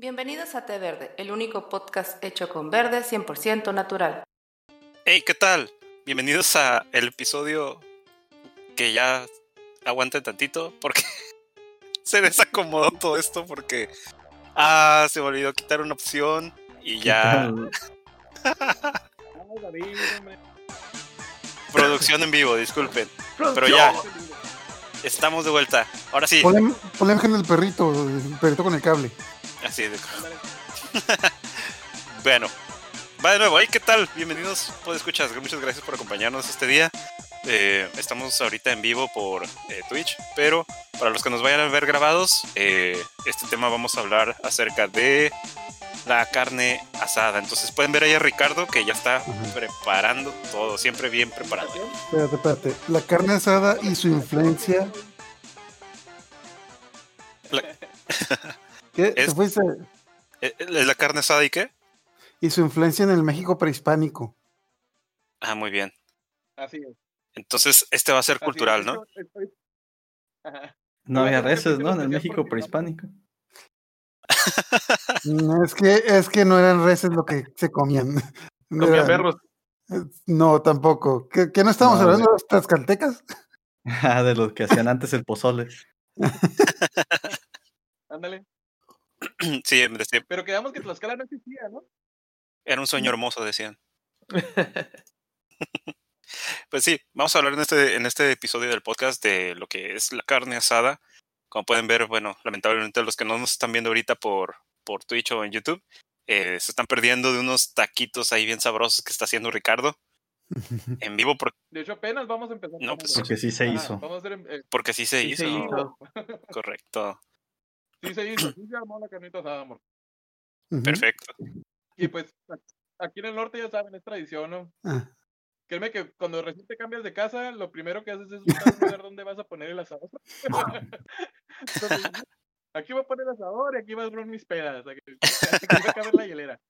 Bienvenidos a Té Verde, el único podcast hecho con verde 100% natural. Hey, ¿qué tal? Bienvenidos a el episodio que ya aguante tantito porque se desacomodó todo esto porque ah, se me olvidó quitar una opción y ya producción en vivo, disculpen. Pero ya estamos de vuelta. Ahora sí. Ponle, ponle imagen del perrito, el perrito con el cable. Así de. bueno, va de nuevo. Hey, ¿qué tal? Bienvenidos, pues escuchas. Muchas gracias por acompañarnos este día. Eh, estamos ahorita en vivo por eh, Twitch, pero para los que nos vayan a ver grabados, eh, este tema vamos a hablar acerca de la carne asada. Entonces pueden ver ahí a Ricardo que ya está preparando todo, siempre bien preparado. Espérate, espérate. La carne asada y su influencia. La- ¿Qué? Es- ¿Te fuiste? ¿Es ¿Eh, la carne asada y qué? Y su influencia en el México prehispánico. Ah, muy bien. Así es. Entonces este va a ser así cultural, es. ¿no? Ajá. No había Ahora, ¿por qué reses, ¿no? En el México prehispánico. No, es que, es que no eran reses lo que se comían. No Comía eran- perros. No, tampoco. ¿Qué, qué no estamos No, hablando de los tlaxcaltecas? Ah, de los que hacían antes el pozole. Ándale. sí, me decía, Pero quedamos que Tlaxcala no existía, ¿no? era un sueño hermoso, decían. Pues sí, vamos a hablar en este, en este episodio del podcast de lo que es la carne asada. Como pueden ver, bueno, lamentablemente los que no nos están viendo ahorita por, por Twitch o en YouTube, eh, se están perdiendo de unos taquitos ahí bien sabrosos que está haciendo Ricardo en vivo De hecho, apenas vamos a empezar. No, pues, Porque sí se hizo. Vamos a hacer. eh, porque sí se sí hizo. se hizo. Correcto. Sí se hizo. Sí se armó la carnita asada, amor. Perfecto. Y pues, aquí en el norte ya saben, es tradición, ¿no? Ah, Créeme que cuando recién te cambias de casa, lo primero que haces es buscar un lugar donde vas a poner el asador. Entonces, aquí voy a poner el asador y aquí va a poner mis pedas. Aquí, aquí va a caber la hielera.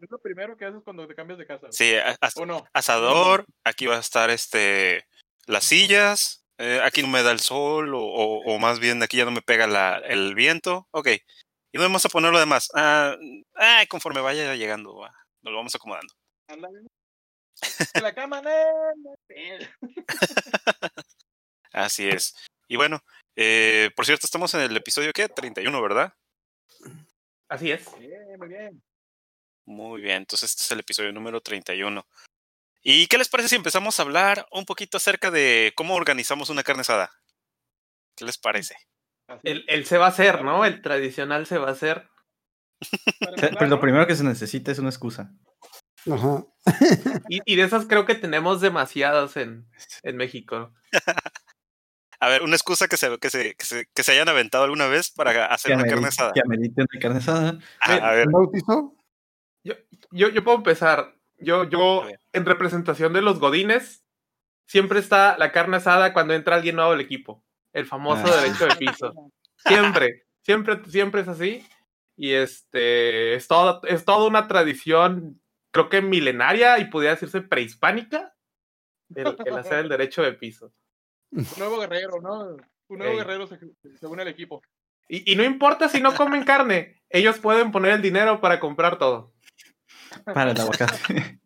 Es lo primero que haces cuando te cambias de casa. Sí, as- ¿O no? asador, aquí va a estar este las sillas, eh, aquí no me da el sol, o, o- o más bien aquí ya no me pega la, el viento. Ok. Y no vamos a poner lo demás. Ah, ay, conforme vaya llegando, va, nos lo vamos acomodando. La cama, no, no. Así es. Y bueno, eh, por cierto, estamos en el episodio, ¿qué? 31, ¿verdad? Así es. Bien, muy bien. Muy bien, entonces este es el episodio número 31. ¿Y qué les parece si empezamos a hablar un poquito acerca de cómo organizamos una carne asada? ¿Qué les parece? Así El, el se va a hacer, ¿no? El tradicional se va a hacer. Pero lo primero que se necesita es una excusa. Ajá. Y, y de esas creo que tenemos demasiadas en, en México. A ver, una excusa que se, que se, que se, que se hayan aventado alguna vez para hacer Que una carne asada. Que amerite una carne asada. Ah, a ver, ¿Un bautizo? Yo, yo puedo empezar. Yo, yo, en representación de los godines, siempre está la carne asada cuando entra alguien nuevo al equipo. El famoso Ah. derecho de piso. Siempre, siempre, siempre es así. Y este, es, todo, es toda una tradición, creo que milenaria y podría decirse prehispánica, el, el hacer el derecho de piso. Un nuevo guerrero, ¿no? Un nuevo Ey. guerrero se, se une al equipo. Y, y no importa si no comen carne, ellos pueden poner el dinero para comprar todo. Para el aguacate.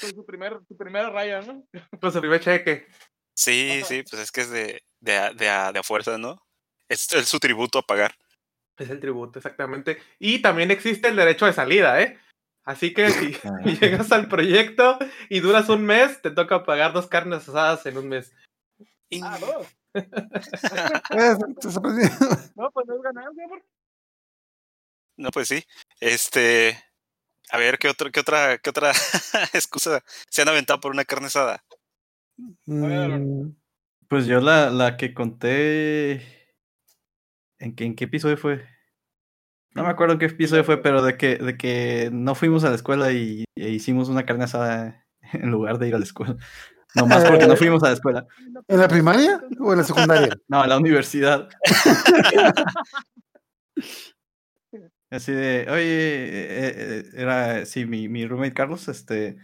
Con su, primer, su primera raya, ¿no? Pues el primer cheque. sí, sí, pues es que es de, de, a- de, a- de a fuerza, ¿no? Es, es su tributo a pagar. Es el tributo, exactamente. Y también existe el derecho de salida, ¿eh? Así que si Ah. llegas al proyecto y duras un mes, te toca pagar dos carnes asadas en un mes. Y- Ah, dos. No, pues no es ganancia, amor. No, pues sí. Este, a ver, ¿qué, otro, qué otra, qué otra excusa se han aventado por una carne asada? Mm, Pues yo la, la que conté. ¿En qué, ¿En qué episodio fue? No me acuerdo en qué episodio fue, pero de que, de que no fuimos a la escuela y, e hicimos una carne asada en lugar de ir a la escuela. Nomás porque no fuimos a la escuela. ¿En la primaria o en la secundaria? No, a la universidad. Así de, oye, eh, eh, era, sí, mi, mi roommate Carlos, este,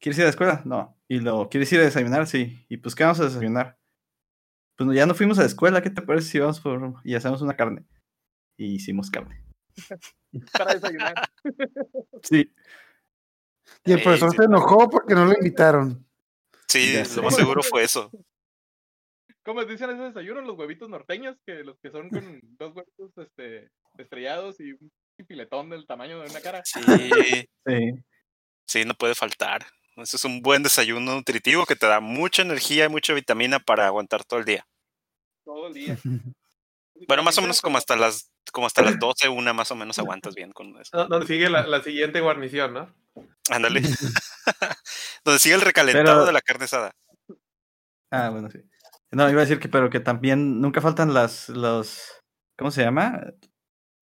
¿quieres ir a la escuela? No. Y lo, ¿quieres ir a desayunar? Sí. Y pues, ¿qué vamos a desayunar? Pues ya no fuimos a la escuela, ¿qué te parece si vamos por y hacemos una carne? Y hicimos carne. para desayunar. Sí. Y el profesor se enojó porque no lo invitaron. Sí, lo más seguro fue eso. ¿Cómo dicen esos desayunos? Los huevitos norteños, que los que son con dos huevos este, estrellados y un filetón del tamaño de una cara. Sí, Sí. sí, no puede faltar. Eso es un buen desayuno nutritivo que te da mucha energía y mucha vitamina para aguantar todo el día. Todo el día. Bueno, más o menos como hasta las como hasta las 12, una más o menos aguantas bien con eso. Donde sigue la, la siguiente guarnición, ¿no? Ándale. Donde sigue el recalentado Pero- de la carne asada. Ah, bueno, sí. No, iba a decir que, pero que también nunca faltan las, los, ¿cómo se llama?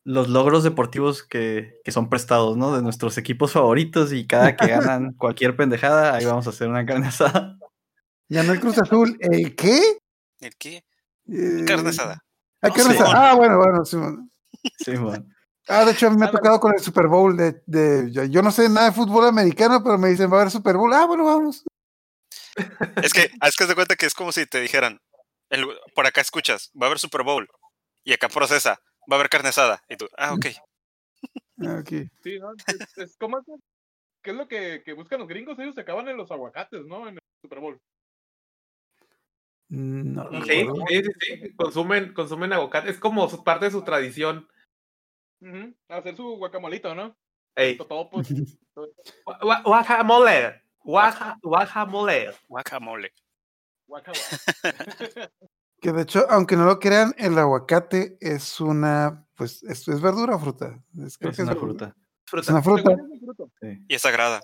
Los logros deportivos que, que son prestados, ¿no? De nuestros equipos favoritos y cada que ganan cualquier pendejada, ahí vamos a hacer una carne asada. Ganó el Cruz Azul. ¿El qué? ¿El qué? Eh, Carne asada. ah, No, Simón. asada. Ah, bueno, bueno, Simón. Sí, bueno. Ah, de hecho, a mí me ha tocado con el Super Bowl. De, de, yo, yo no sé nada de fútbol americano, pero me dicen, va a haber Super Bowl. Ah, bueno, vamos. Es que, es que haz de cuenta que es como si te dijeran, el- por acá escuchas, va a haber Super Bowl, y acá procesa, va a haber carne asada. Y tú, ah, ok. Ah, ok. Sí, ¿no? Es, es como ¿Qué es lo que, que buscan los gringos? Ellos se acaban en los aguacates, ¿no? En el Super Bowl. No, Sí, Sí, sí. Consumen, consumen aguacate. Es como su- parte de su tradición. Ujú, Hacer su guacamolito, ¿no? Ey. Guacamole. Guacamole. Guacamole. guacamole. Que de hecho, aunque no lo crean, el aguacate es una, pues, es, es verdura o fruta. Es, creo Es que una es, fruta. es una fruta. Es un fruto. Y es sagrada.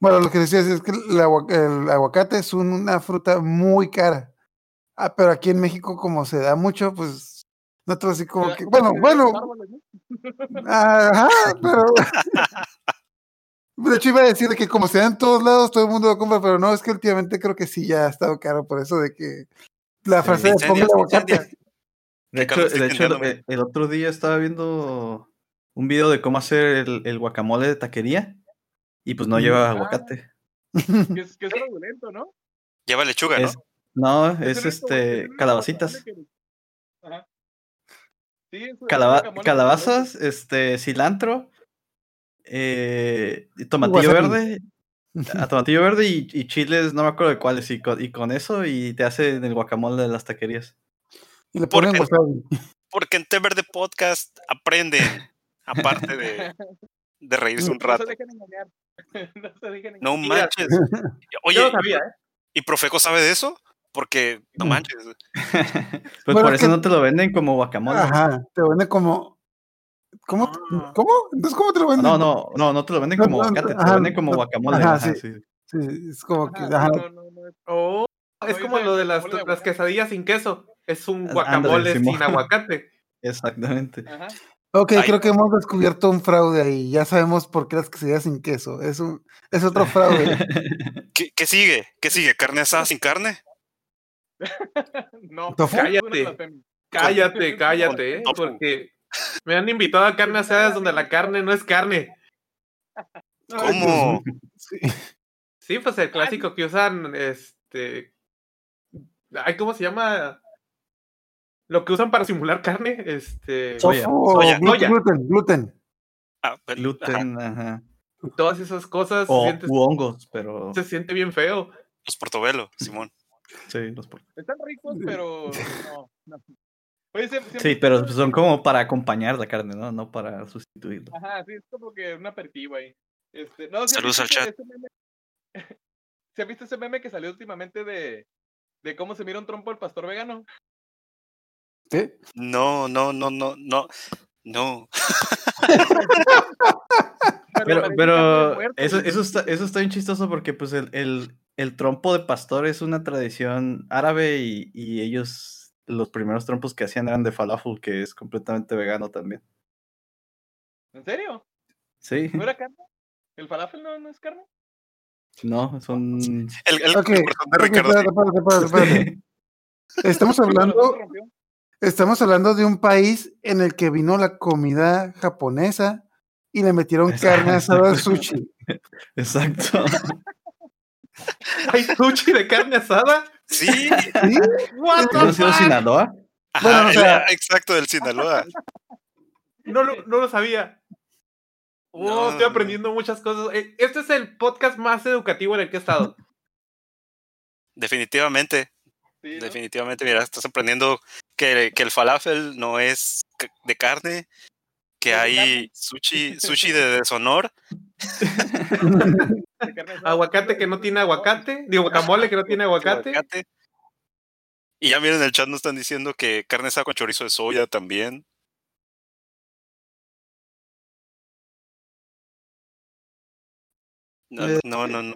Bueno, lo que decías es que el, agua- el aguacate es un- una fruta muy cara. Ah, pero aquí en México, como se da mucho, pues, no todo así como que, bueno, bueno, los árboles, ¿no? ajá, pero... De hecho, iba a decir que como se da en todos lados, todo el mundo lo compra, pero no, es que últimamente creo que sí ya ha estado caro por eso de que la frase de ponga el aguacate. De hecho, Carlos, de hecho el, otro día estaba viendo un video de cómo hacer el, el guacamole de taquería y pues no Ujú. lleva Ah. aguacate. Que es, que es fraudulento, ¿no? Lleva lechuga, ¿no? Es- no, Es este calabacitas. Ajá. Sí, es- Calaba- calabazas, este, cilantro, eh, tomatillo verde, a tomatillo verde y, y chiles, no me acuerdo de cuáles, y con, y con eso y te hacen el guacamole de las taquerías. Y le ¿Por ponen wasabi. Porque en Té Verde Podcast aprenden, aparte de, de reírse un No rato. se dejen engañar. No se dejen engañar. No manches. Oye, no sabía, ¿eh? ¿y Profeco sabe de eso? Porque, no Mm. manches. Pues Bueno, por es eso que- no te lo venden como guacamole. Ajá, te vende como... ¿Cómo? Ah. ¿Cómo? Entonces, ¿cómo te lo venden? No, no, no, no te lo venden como aguacate, te lo venden como guacamole. ajá, ajá, sí. sí. Sí, es como que... Ajá, ajá. no, no, no, es- Oh, es como lo de las, las quesadillas sin queso. Es un Ándale, guacamole sin aguacate. Exactamente. Ajá. Ok, Ay. creo que hemos descubierto un fraude ahí. Ya sabemos por qué las quesadillas sin queso. Es, un, es otro fraude. ¿Qué, qué sigue? ¿Qué sigue? ¿Carne asada sin carne? No, ¿Tofu? Cállate. Cállate, cállate, ¿eh? Porque me han invitado a carne asadas donde la carne no es carne. ¿Cómo? Sí. Sí, pues el clásico que usan, este... Ay, ¿cómo se llama? Lo que usan para simular carne, este... Soya, gluten, gluten, gluten. Ah, pero- ajá. Gluten, ajá. Todas esas cosas se, O siente, u hongos, pero se siente bien feo. Los portobelo, Simón. sí, los por- Están ricos, pero no. no. Oye, ¿se- se- sí, pero son como para acompañar la carne, ¿no? No para sustituirla. Ajá, sí, es como que un aperitivo ahí. Este, no, ¿sí has Saludos al ese meme? ¿Se has visto ese meme que salió últimamente de, de cómo se mira un trompo el pastor vegano? ¿Sí? No, no, no, no, no. No. Pero, pero eso, eso, está, eso está bien chistoso porque pues el, el, el trompo de pastor es una tradición árabe y, y ellos, los primeros trompos que hacían eran de falafel, que es completamente vegano también. ¿En serio? Sí, ¿No era carne? ¿El falafel no, no es carne? no, son... El, el, Ok, el de ok, Ricardo. espérate, espérate, espérate, espérate. Estamos hablando, estamos hablando de un país en el que vino la comida japonesa y le metieron carne asada al sushi. Exacto. ¿Hay sushi de carne asada? Sí, ¿Sí? What Sí, the ¿No has ido a fuck? Sinaloa? ajá, Bueno, exacto, del Sinaloa. no, lo, no lo sabía. Oh, No, estoy no. aprendiendo muchas cosas. Eh, Este es el podcast más educativo en el que he estado. Definitivamente, Sí, ¿no? definitivamente. Mira, estás aprendiendo que, que el falafel no es de carne, que ¿Es de hay sushi, sushi de deshonor. Aguacate que no tiene aguacate. Digo, guacamole que no tiene aguacate. Y ya miren, en el chat nos están diciendo que carne asada con chorizo de soya también. No, Eh, no, no, no.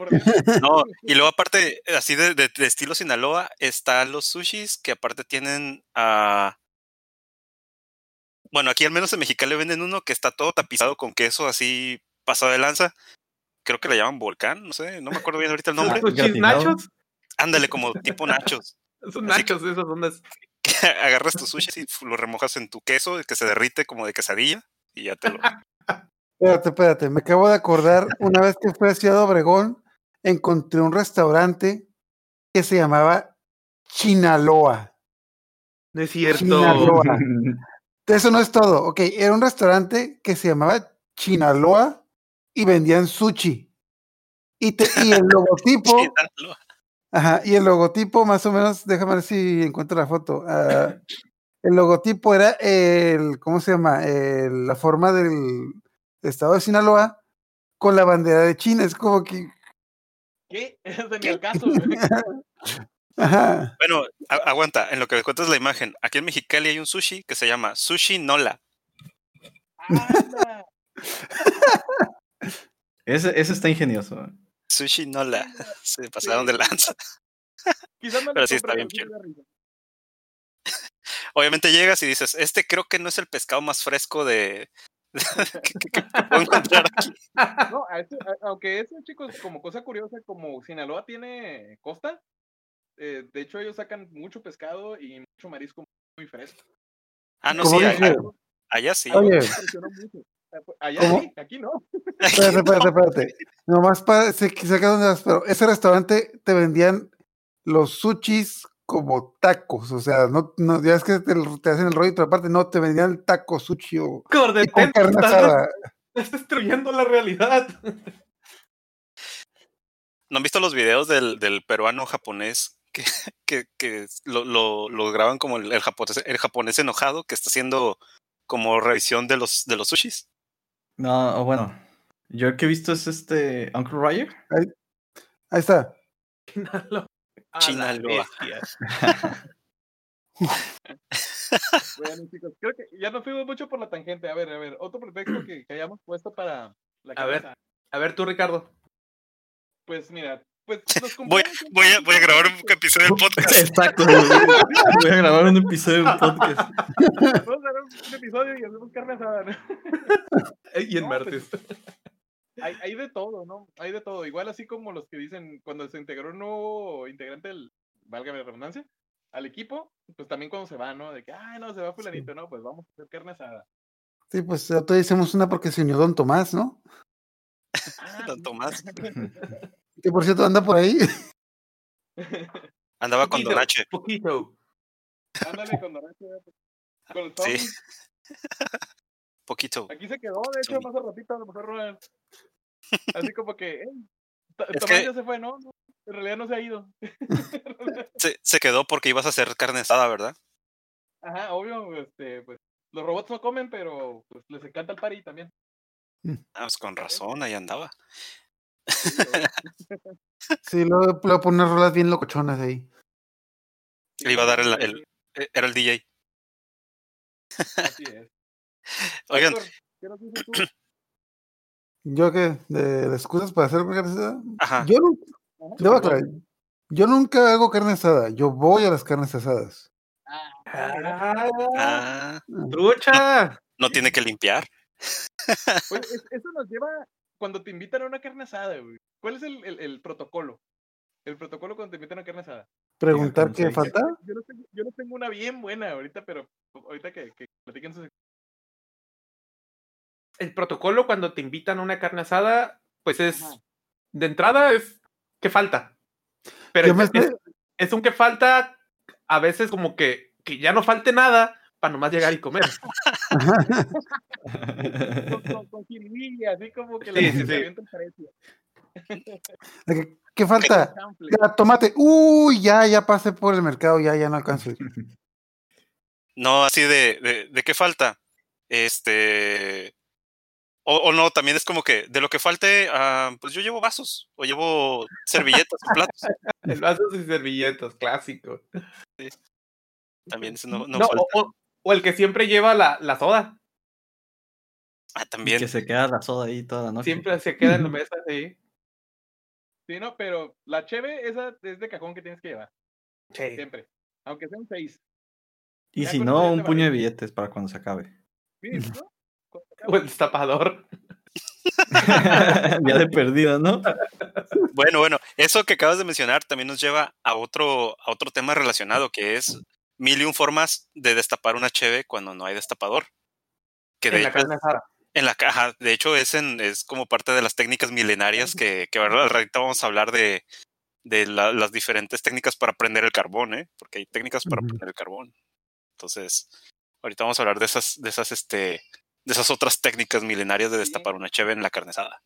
Y luego aparte, así de, de- de estilo Sinaloa, están los sushis que aparte tienen a... Bueno, aquí al menos en Mexicali venden uno que está todo tapizado con queso así pasado de lanza. Creo que le llaman volcán, no sé, no me acuerdo bien ahorita el nombre. ¿Sushis Gratinado. nachos? Ándale, como tipo nachos. Son nachos esas ondas. Agarras tu sushi y lo remojas en tu queso, que se derrite como de quesadilla, y ya te lo... Espérate, espérate, me acabo de acordar, una vez que fui a Ciudad Obregón, encontré un restaurante que se llamaba Chinaloa. No es cierto. Sinaloa. Eso no es todo, ok, era un restaurante que se llamaba Chinaloa y vendían sushi. Y, te- y el logotipo, ajá, y el logotipo más o menos, déjame ver si encuentro la foto. ah, el logotipo era el, ¿cómo se llama? El- la forma del estado de Sinaloa con la bandera de China. Es como que, ¿Qué? Es de al caso, ajá, Bueno, aguanta, en lo que me cuentas la imagen, aquí en Mexicali hay un sushi que se llama Sushi Nola. Ese, ese está ingenioso. Sushi Nola. Se pasaron de lanza. Quizás me Pero sí está bien. Obviamente llegas y dices, este creo que no es el pescado más fresco de... que, que- que puedo encontrar aquí. No, a ese- a- aunque eso, chicos, como cosa curiosa, como Sinaloa tiene costa, eh, de hecho ellos sacan mucho pescado y mucho marisco muy fresco. Ah, no, ¿Cómo sí, allá, allá sí. Oye. Allá ¿Cómo? sí, aquí no. espérate, espérate, espérate. Nomás para, que dónde vas, pero ese restaurante te vendían los sushis como tacos, o sea, no, no ya es que te, te hacen el rollo, pero aparte no, te vendían el taco sushi o con carne estás, asada. estás destruyendo la realidad. ¿No han visto los videos del, del peruano japonés que, que, que lo, lo, lo graban como el, el japonés, el japonés enojado que está haciendo como revisión de los, de los sushis? No, bueno. Yo el que he visto es este Uncle Roger. Ahí está. Sinaloa. A la Sinaloa. bestia. Bueno, chicos, creo que ya nos fuimos mucho por la tangente. A ver, a ver, otro pretexto que, que hayamos puesto para la A ver. cabeza. A ver tú, Ricardo. Pues mira, pues Voy, son voy, a, voy a grabar un episodio del podcast. Exacto. Voy a grabar un episodio de podcast. Vamos a hacer un episodio y hacemos carne asada, ¿no? Y en No, martes. Hay, hay de todo, ¿no? Hay de todo. Igual así como los que dicen cuando se integró un nuevo integrante, del, válgame la redundancia, al equipo, pues también cuando se va, ¿no? De que, ay, no, se va fulanito, no, pues vamos a hacer carne asada. Sí, pues otro hicimos una porque se unió Don Tomás, ¿no? Ah, Don Tomás. Que por cierto anda por ahí. Andaba con Poquito, Don H. Poquito. Ándale con Dorache, con el Sí. Poquito. Aquí se quedó, de hecho, más a ratito, a lo mejor Ronald. Así como que, "Ey, To- Es Tomás que- ya se fue, ¿no? En realidad no se ha ido. Se, se quedó porque ibas a hacer carne asada, ¿verdad? Ajá, obvio, este, pues, los robots no comen, pero pues les encanta el party también. Ah, pues con razón, ahí andaba. Sí, luego le voy a poner rolas bien locochonas ahí. Le iba a dar el, el- eh, era el DJ. Así es. Oigan, ¿qué nos dices tú? ¿Yo qué? ¿De, de excusas para hacer carne asada? ajá. Yo, Ajá. debo aclarar, yo nunca hago carne asada, yo voy a las carnes asadas. Ah. Ah, ¡Trucha! no tiene que limpiar. Oye, es- eso nos lleva cuando te invitan a una carne asada, güey. ¿Cuál es el, el, el protocolo? El protocolo cuando te invitan a una carne asada. Preguntar ¿cómo qué falta. Yo les, tengo, yo les tengo una bien buena ahorita, pero ahorita que, que platiquen sus El protocolo cuando te invitan a una carne asada, pues es. Ajá. De entrada es. ¿Qué falta? Pero es, es un que falta a veces como que, que ya no falte nada, para nomás llegar y comer. Con, con, con jiribilla, así como que Sí, le sí, sí. que, ¿Qué falta? Ya, tomate. Uy, ya, ya pasé por el mercado, ya, ya no alcanzo. No, así de, de, ¿de qué falta? Este. O, o no, también es como que de lo que falte, ah, pues yo llevo vasos o llevo servilletas o platos. El vasos y servilletas, clásico. También ese no, no No, falta. o, o- el que siempre lleva la, la soda. Ah, también. Que se queda la soda ahí toda la noche. Siempre se queda en la mesa, sí. Sí, no, pero la cheve, esa es de cajón que tienes que llevar. Sí. Siempre. Aunque sean seis. Y Ya si no, un puño de billetes para cuando se acabe. Sí, ¿no? Cuando se O el destapador. ya de perdida, ¿no? Bueno, bueno, eso que acabas de mencionar también nos lleva a otro, a otro tema relacionado, que es mil y un formas de destapar una cheve cuando no hay destapador. Que de En la hecho carne asada. en la caja, de hecho es en, es como parte de las técnicas milenarias que, que ahora al ratito vamos a hablar de, de la- las diferentes técnicas para prender el carbón, ¿eh? Porque hay técnicas para Ujú. prender el carbón. Entonces, ahorita vamos a hablar de esas, de esas, este, de esas otras técnicas milenarias de destapar una cheve en la carne asada.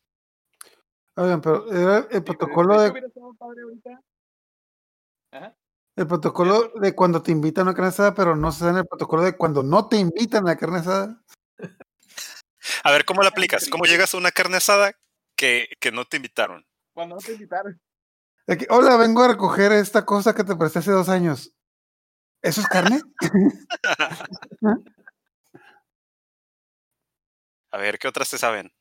Oigan, pero era el protocolo de, padre ahorita. Ajá. El protocolo de cuando te invitan a una carne asada, pero no se da en el protocolo de cuando no te invitan a la carne asada. A ver, ¿cómo la aplicas? ¿Cómo llegas a una carne asada que, que no te invitaron? Cuando no te invitaron. Hola, vengo a recoger esta cosa que te presté hace dos años. ¿Eso es carne? A ver, ¿qué otras te saben?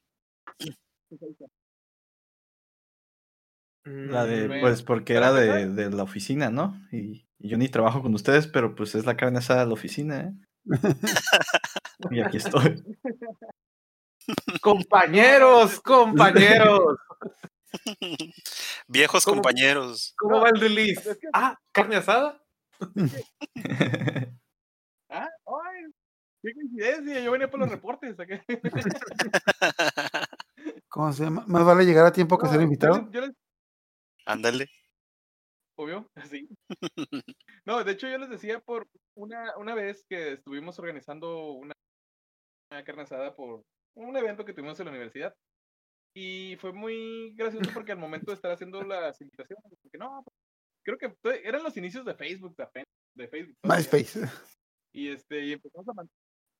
La de, Bueno, pues porque era de, de la oficina, ¿no? Y, y yo ni trabajo con ustedes, pero pues es la carne asada de la oficina, ¿eh? y aquí estoy. Compañeros, compañeros. Viejos ¿Cómo? compañeros. ¿Cómo va el release? es que- Ah, carne asada. Ah, ay, qué coincidencia. Yo venía por los reportes. ¿Cómo se llama? Más vale llegar a tiempo que No, ser invitado. yo les Ándale. Obvio, sí. No, de hecho yo les decía por una, una vez que estuvimos organizando una, una carne asada por un evento que tuvimos en la universidad. Y fue muy gracioso porque al momento de estar haciendo las invitaciones, porque no, creo que eran los inicios de Facebook, de apenas, de Facebook. MySpace. Y este, y empezamos a man-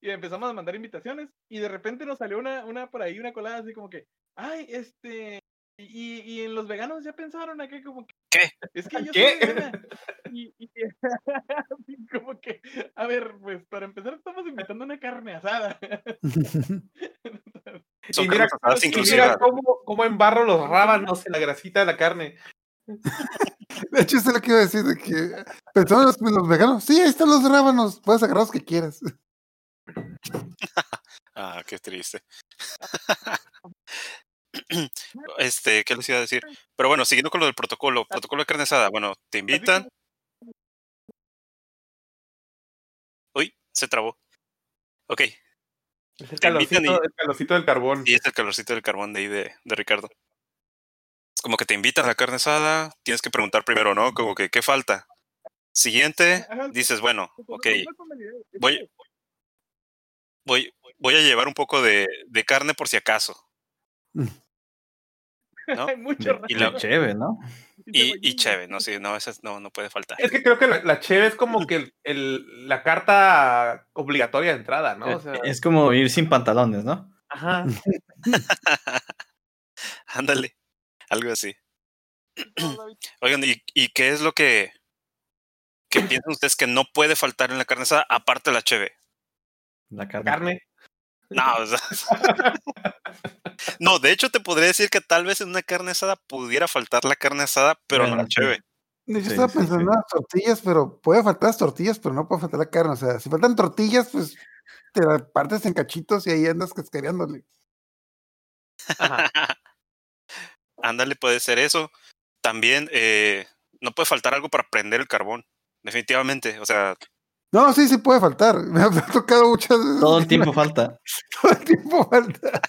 y empezamos a mandar invitaciones, y de repente nos salió una, una por ahí, una colada así como que, ay, este, y, y en los veganos ya pensaron acá como que, ¿Qué? Es que yo ¿Qué? soy vegana. Y, como que, a ver, pues para empezar estamos invitando una carne asada. Son y mira, asadas y mira cómo, cómo embarro los rábanos en la grasita de la carne. De hecho, eso es lo que iba a decir, de que pensando en los, en los veganos, sí, ahí están los rábanos, puedes agarrar los que quieras. Ah, qué triste. este, ¿qué les iba a decir? Pero bueno, siguiendo con lo del protocolo, protocolo de carne asada, bueno, te invitan. Uy, se trabó. Ok, Es el calorcito, y- el calorcito del carbón. y es el calorcito del carbón de ahí de, de Ricardo. Es como que te invitan a la carne asada, tienes que preguntar primero, ¿no? Como que, ¿qué falta? Siguiente, dices, bueno, ok, voy, voy, voy a llevar un poco de, de carne por si acaso. ¿No? Hay mucho Y la- cheve, ¿no? Y, y cheve, no, sí, no, esa es- no, no puede faltar. Es que creo que la, la cheve es como que el, el- la carta obligatoria de entrada, ¿no? O sea, Es como ir sin pantalones, ¿no? ajá. Ándale, algo así. Oigan, ¿y, y qué es lo que, que piensan ustedes que no puede faltar en la carne asada aparte de la cheve? La carne. Carne. No, o sea, no, de hecho te podría decir que tal vez en una carne asada pudiera faltar la carne asada, pero no la cheve. Yo Sí, estaba pensando sí. en las tortillas, pero puede faltar las tortillas, pero no puede faltar la carne. O sea, si faltan tortillas, pues te la partes en cachitos y ahí andas cascareándole. Ándale, puede ser eso. También eh, no puede faltar algo para prender el carbón, definitivamente. O sea, No, sí, sí puede faltar. Me ha, tocado muchas veces. Todo el tiempo falta. todo el tiempo falta.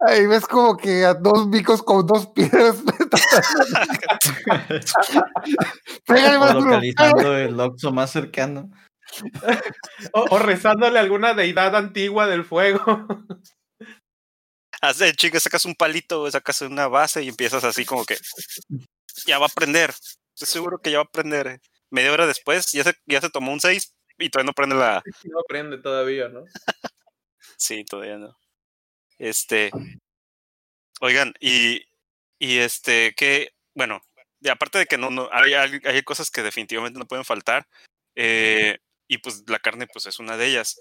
Ahí ves como que a dos bicos con dos piedras. Pégale, O localizando el Oxxo más cercano. O, o rezándole a alguna deidad antigua del fuego. Hace chinga, sacas un palito, sacas una base y empiezas así como que ya va a prender. Estoy seguro que ya va a prender. Media hora después ya se, ya se tomó un 6 y todavía no prende la. No prende todavía, ¿no? Sí, todavía no. Este. Oigan, y, y este, que, bueno, y aparte de que no, no hay, hay, hay cosas que definitivamente no pueden faltar. eh, y pues la carne, pues es una de ellas.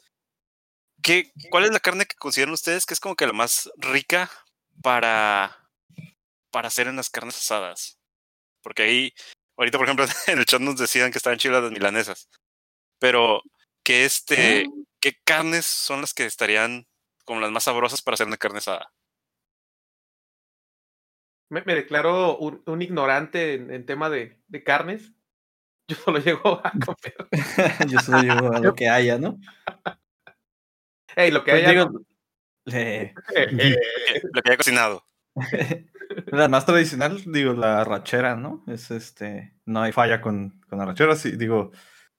¿Qué, ¿Cuál es la carne que consideran ustedes que es como que la más rica para, para hacer en las carnes asadas? Porque ahí, ahorita por ejemplo en el chat nos decían que estaban chidas las milanesas. Pero, que este, ¿qué carnes son las que estarían como las más sabrosas para hacer una carne asada? Me, me declaro un, un ignorante en, en tema de, de carnes. Yo solo llego a comer. Yo solo llevo a lo que haya, ¿no? Ey, lo que Pues haya. digo, eh, Eh, Lo que haya cocinado. La más tradicional, digo, la arrachera, ¿no? Es este, no hay falla con, con arrachera. Si digo,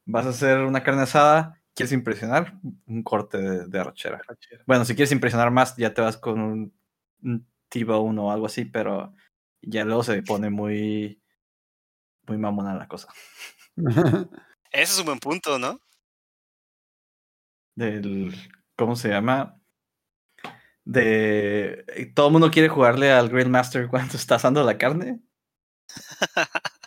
vas a hacer una carne asada, quieres impresionar, un corte de, de arrachera. Bueno, si quieres impresionar más, ya te vas con un, un T-bone o algo así, pero ya luego se pone muy, muy mamona la cosa. Ese es un buen punto, ¿no? Del, ¿cómo se llama? De, todo el mundo quiere jugarle al Grill Master cuando está asando la carne.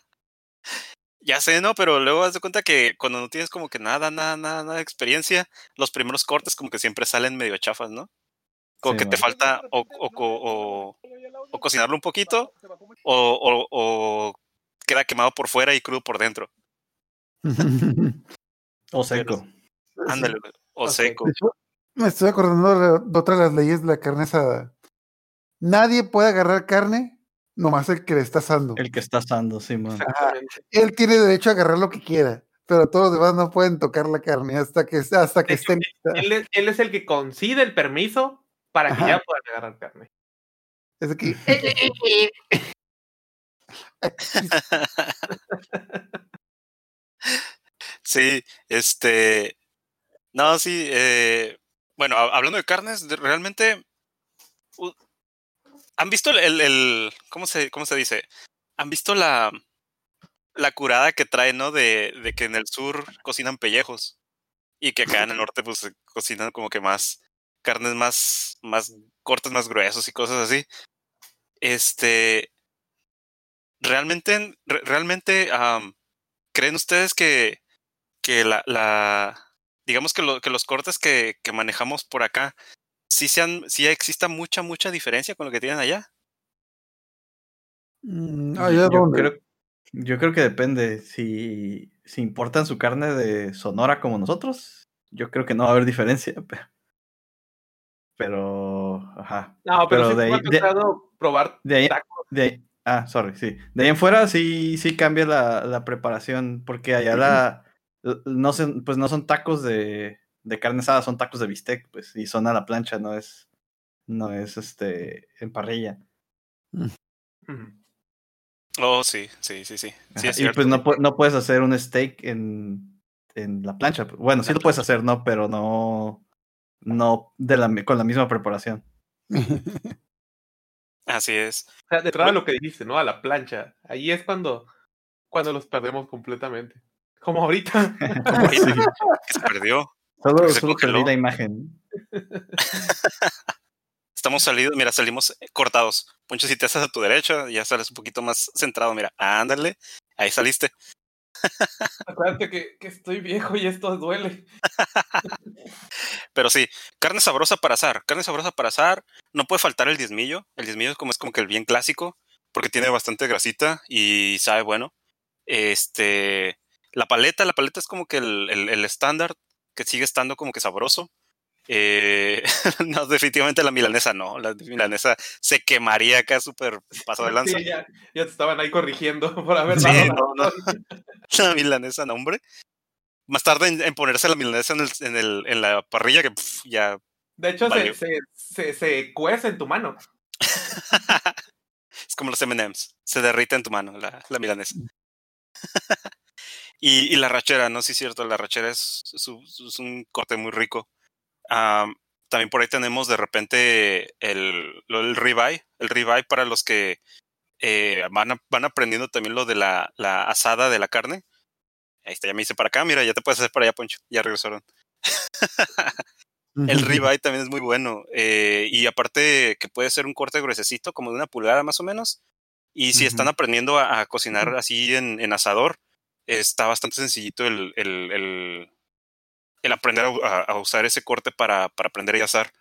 Ya sé, ¿no? Pero luego haz de cuenta que cuando no tienes como que nada, nada, nada, nada de experiencia, los primeros cortes como que siempre salen medio chafas, ¿no? Como Sí, que te falta o, o, o, o cocinarlo un poquito o, o, o queda quemado por fuera y crudo por dentro. O seco. Ándale, o seco. Me estoy acordando de otra de las leyes de la carne asada. Nadie puede agarrar carne, nomás el que le está asando. El que está asando, sí, man. Exactamente. Él tiene derecho a agarrar lo que quiera, pero todos los demás no pueden tocar la carne hasta que, hasta que hecho, esté lista. Él es, él es el que concide el permiso para que Ajá. ya puedan agarrar carne. Es que, Sí, este. No, sí. Eh, bueno, ha- hablando de carnes, realmente. ¿Han visto el, el, ¿cómo, se, ¿Cómo se dice? ¿Han visto la. La curada que trae, ¿no? De, de que en el sur cocinan pellejos. Y que acá en el norte, pues cocinan como que más. Carnes más. Más cortes, más gruesos y cosas así. Este. Realmente. re- Realmente. ¿Creen ustedes que que la digamos que, lo, que los cortes que, que manejamos por acá sí sean, sí exista mucha, mucha diferencia con lo que tienen allá. Mm, Yo- allá yo, creo, yo creo que depende. Si, si importan su carne de Sonora como nosotros, yo creo que no va a haber diferencia. Pero, pero ajá. No, pero, Pero de ahí- de- tocado probar De ahí, tacos. de ahí- ah, sorry, sí. De ahí en fuera sí, sí cambia la, la preparación, porque allá la, no son, pues no son tacos de, de carne asada, son tacos de bistec, pues, y son a la plancha, no es, no es este en parrilla. Oh, sí, sí, sí, sí. Sí, Ajá, es y cierto. pues no, no puedes hacer un steak en, en la plancha. Bueno, sí lo puedes hacer, ¿no? Pero no, no de la, con la misma preparación. Así es. O sea, de entrada lo que dijiste, ¿no? A la plancha. Ahí es cuando, cuando los perdemos completamente. Como ahorita. Como ahorita, que se perdió. Solo, se solo perdí la imagen. Estamos salidos, mira, salimos cortados. Poncho, si te haces a tu derecha, ya sales un poquito más centrado. Mira, ándale, ahí saliste. Acuérdate que, que estoy viejo y esto duele. Pero sí, carne sabrosa para asar. Carne sabrosa para asar. No puede faltar el diezmillo. El diezmillo es como, es como que el bien clásico, porque tiene bastante grasita y sabe bueno. Este, la paleta, la paleta es como que el, el, el estándar que sigue estando como que sabroso. Eh, no, definitivamente la milanesa no. La milanesa se quemaría acá súper paso de lanza. Sí, ya, ya te estaban ahí corrigiendo por haber Sí, dado no, no. La milanesa, no, hombre. Más tarde en, en ponerse la milanesa en, el, en, el, en la parrilla que pf, ya De hecho, se, se, se, se cuece en tu mano. Es como los MMs. Se derrite en tu mano la, la milanesa. Y, y la rachera, no sí es cierto, la rachera es, es un- es un corte muy rico. Am, también por ahí tenemos de repente el, del ribeye, el ribeye para los que eh, van, a- van aprendiendo también lo de la, la asada de la carne. Ahí está, ya me hice para acá, mira, ya te puedes hacer para allá, Poncho, ya regresaron. El ribeye también es muy bueno. eh, y aparte que puede ser un corte gruesecito, como de una pulgada más o menos. Y si están aprendiendo a, a cocinar así en, en asador, está bastante sencillito el, el, el, el aprender a, usar ese corte para, para aprender a asar.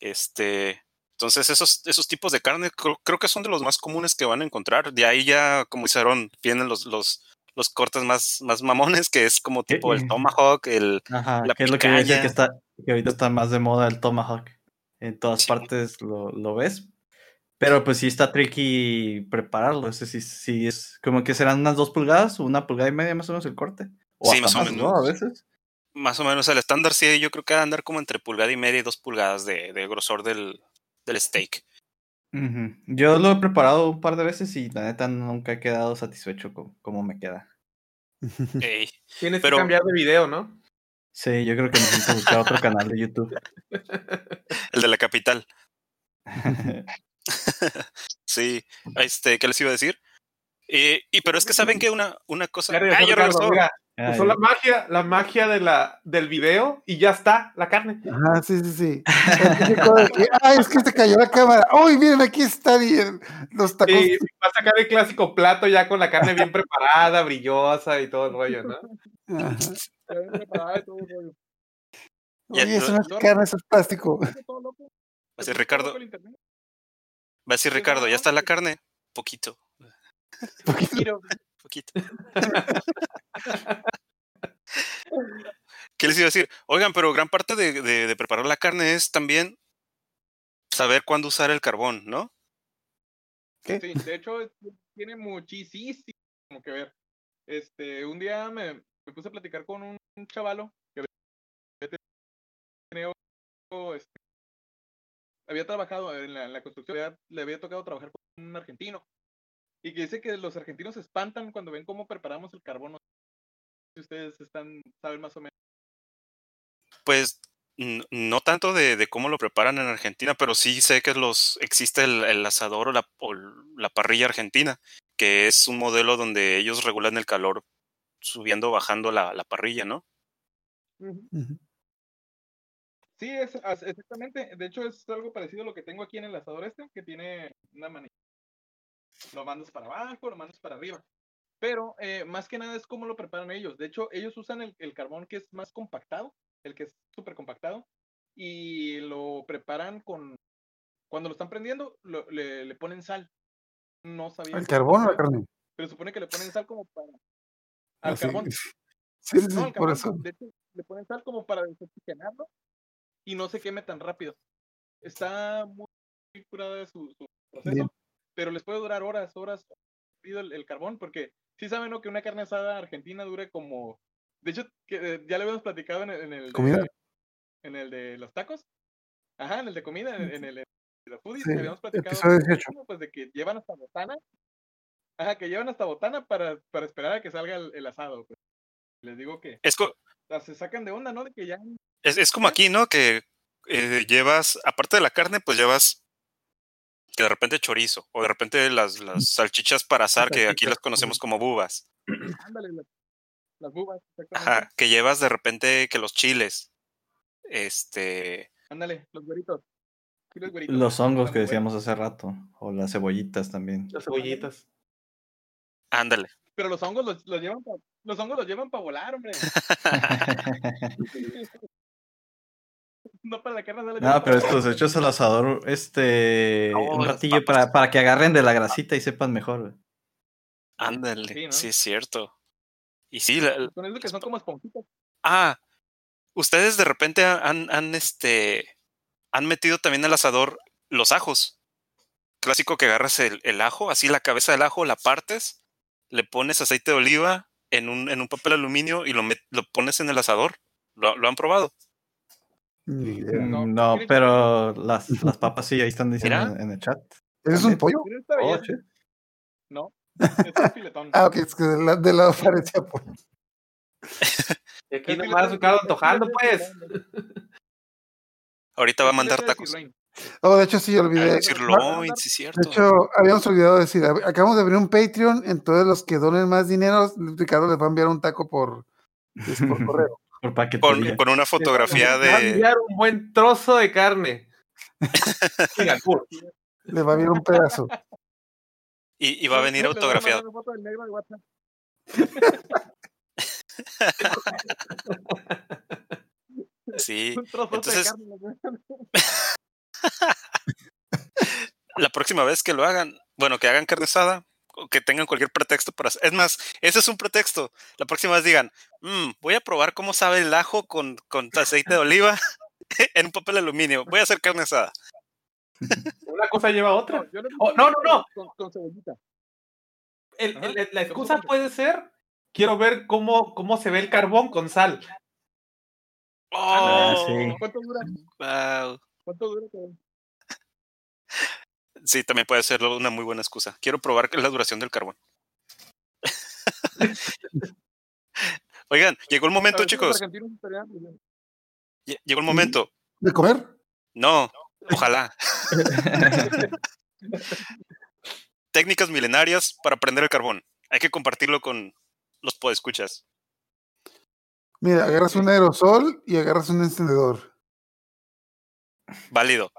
Este, entonces, esos, esos tipos de carne creo, creo que son de los más comunes que van a encontrar. De ahí ya, como hicieron, vienen los, los, los cortes más, más mamones, que es como tipo el tomahawk, el, Ajá, La que es lo que yo decía picaña. que está, que ahorita está más de moda el Tomahawk. En todas Sí. partes lo, lo ves. Pero pues sí está tricky prepararlo. Ese sí, sí es como que serán unas dos pulgadas, una pulgada y media más o menos el corte. O Sí, más o más, ¿no? A menos. veces. más o menos el estándar, sí, yo creo que va a andar como entre pulgada y media y dos pulgadas de, de grosor del, del steak. Yo lo he preparado un par de veces y la neta nunca he quedado satisfecho con cómo me queda. Ey, Tienes Pero- que cambiar de video, ¿no? Sí, yo creo que necesito buscar otro canal de YouTube. el de la capital. Sí, este, ¿qué les iba a decir? Eh, y pero es que saben que una, una cosa. Ya regresó ¡Ah, ya Ricardo, regresó! mira, Ay, usó la magia, la magia de la, del video y ya está, la carne. Ajá, sí, sí, sí. Ay, es que se cayó la cámara. Uy, miren, aquí está bien. Los tacos. Y va a sacar el clásico plato ya con la carne bien preparada, brillosa y todo el rollo, ¿no? Ajá. Ya ven preparada y todo el rollo. Ya, Oye, eso no- no es carne, eso es plástico. Todo loco. Va a Se decir puso Ricardo, va a decir Ricardo, ¿ya está la carne? Poquito, Mira, poquito. ¿Qué les iba a decir? Oigan, pero gran parte de, de- de preparar la carne es también saber cuándo usar el carbón, ¿no? ¿Qué? Sí, de hecho tiene muchísimo que ver. Este, un día me, me puse a platicar con un chavalo que había tenido, este, había trabajado en la, en la construcción, había- le había tocado trabajar con un argentino y que dice que los argentinos se espantan cuando ven cómo preparamos el carbón. No sé Si ustedes están saben más o menos. Pues no tanto de, de cómo lo preparan en Argentina, pero sí sé que los existe el, el asador o la, o la parrilla argentina, que es un modelo donde ellos regulan el calor subiendo o bajando la, la parrilla, ¿no? Ujú. Sí, es, exactamente. De hecho, es algo parecido a lo que tengo aquí en el asador este, que tiene una manilla. Lo mandas para abajo, lo mandas para arriba. Pero eh, más que nada es cómo lo preparan ellos. De hecho, ellos usan el, el carbón que es más compactado, el que es súper compactado, y lo preparan con... Cuando lo están prendiendo, lo- le, le ponen sal. No sabía. ¿El carbón o la carne? Pero supone que le ponen sal como para... Al Ah, sí. carbón. Sí, sí, sí, No, al por carbón, eso. De hecho, le ponen sal como para desoxigenarlo y no se queme tan rápido. Está muy curada su, su proceso, Bien. pero les puede durar horas, horas el, el carbón, porque sí saben ¿no? que una carne asada argentina dure como. De hecho, que, eh, ya lo habíamos platicado en el, en el Comida. de, en el de los tacos. Ajá, en el de comida, en, en el de los foodies, Sí, habíamos platicado episodio 18. pues de que llevan hasta botana. Ajá, que llevan hasta botana para, para esperar a que salga el, el asado. pues. Les digo que Es, se sacan de onda, ¿no? De que ya es, es como aquí, ¿no? Que eh, llevas, aparte de la carne, pues llevas que de repente chorizo o de repente las, las salchichas para asar, que aquí las conocemos como bubas. Ándale, las, las bubas. Ajá, que llevas de repente que los chiles. Este, Ándale, los güeritos. Los güeritos. Los hongos que decíamos hace rato. O las cebollitas también. Las cebollitas. ándale. Pero los hongos los, los llevan pa, los hongos los llevan para volar, hombre. no para la carne asada. No, pero estos hechos al asador, este, No, un ratillo para, para que agarren de la grasita y sepan mejor. güey. Ándale, Sí, ¿no? sí es cierto. Y sí, la- Son esos que son como esponjitas. ah, ustedes de repente han, han, este, han metido también al asador los ajos. Clásico que agarras el, el ajo, así la cabeza del ajo, la partes, le pones aceite de oliva en un, en un papel aluminio y lo, met- lo pones en el asador. ¿Lo, lo han probado? No, pero las, las papas sí, ahí están diciendo en, en el chat. ¿Eso es un pollo? Oh. No, Es un filetón. Ah, ok, es que del, la- del lado parecía pollo. Y aquí Es nomás es antojando, pues. de. Ahorita va a mandar de tacos. Oh, de hecho, sí, olvidé. Ah, Sirloin, sí, cierto. De hecho, habíamos olvidado decir, ab- acabamos de abrir un Patreon, entonces los que donen más dinero, Ricardo les va a enviar un taco por, pues, por correo. Por con, paquetería. con una fotografía Le va a de. enviar un buen trozo de carne. Le va a enviar un pedazo. Y, y va a venir autografiado. una foto del negro de WhatsApp. Sí. Un trozo Entonces- de. La próxima vez que lo hagan, bueno, que hagan carne asada, que tengan cualquier pretexto para hacer. Es más, ese es un pretexto. La próxima vez digan, "Mm, voy a probar cómo sabe el ajo con, con aceite de oliva en un papel aluminio. Voy a hacer carne asada. Una cosa lleva a otra. No, Oh, no, no, no. Con, con cebollita. El- Ajá. el- la excusa puede ser, quiero ver cómo, cómo se ve el carbón con sal. Ah, Oh, sí. ¿Cuánto dura? wow. ¿Cuánto dura? Sí, también puede ser una muy buena excusa. Quiero probar la duración del carbón. Oigan, llegó el A momento, chicos. Llegó el momento. ¿De comer? No, ojalá. Técnicas milenarias para prender el carbón. Hay que compartirlo con los podescuchas. Mira, agarras un aerosol y agarras un encendedor. Válido.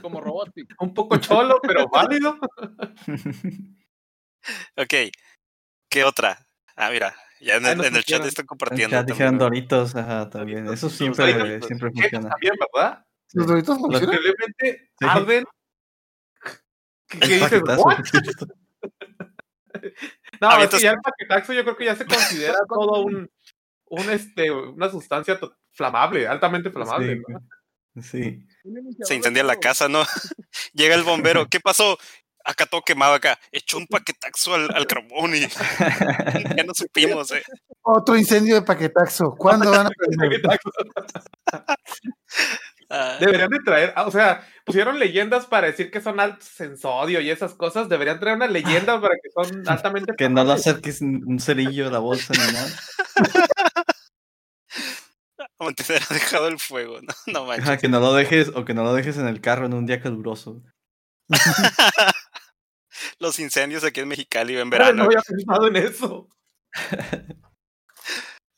Como robotic. Un poco cholo, pero válido. Ok. ¿Qué otra? Ah, mira. Ya en el, en chat están Ya compartiendo. dijeron también. Doritos, ajá, también. Eso siempre, Doritos. siempre funciona. también, ¿verdad? ¿Los doritos funcionan? Increíblemente Sí. arden. ¿Qué, qué dices? paquetazo. "What?". No, es que ya el paquetaxo yo creo que ya se considera todo un, un este, una sustancia flamable, altamente flamable. Sí, ¿no? Sí. Se incendia la casa, ¿no? Llega el bombero. ¿Qué pasó? Acá todo quemado acá. Echó un paquetaxo al, al carbón y ya no supimos, eh. Otro incendio de paquetaxo. ¿Cuándo van a? Ah, Deberían de traer, ah, o sea, pusieron leyendas para decir que son altos en sodio y esas cosas. Deberían traer una leyenda para que son altamente Que no lo acerques un un cerillo a la bolsa ni nada. Mantener dejado el fuego, no, no manches. Ajá, que no lo dejes, o que no lo dejes en el carro en un día caluroso. Los incendios aquí en Mexicali en verano. No había pensado en eso.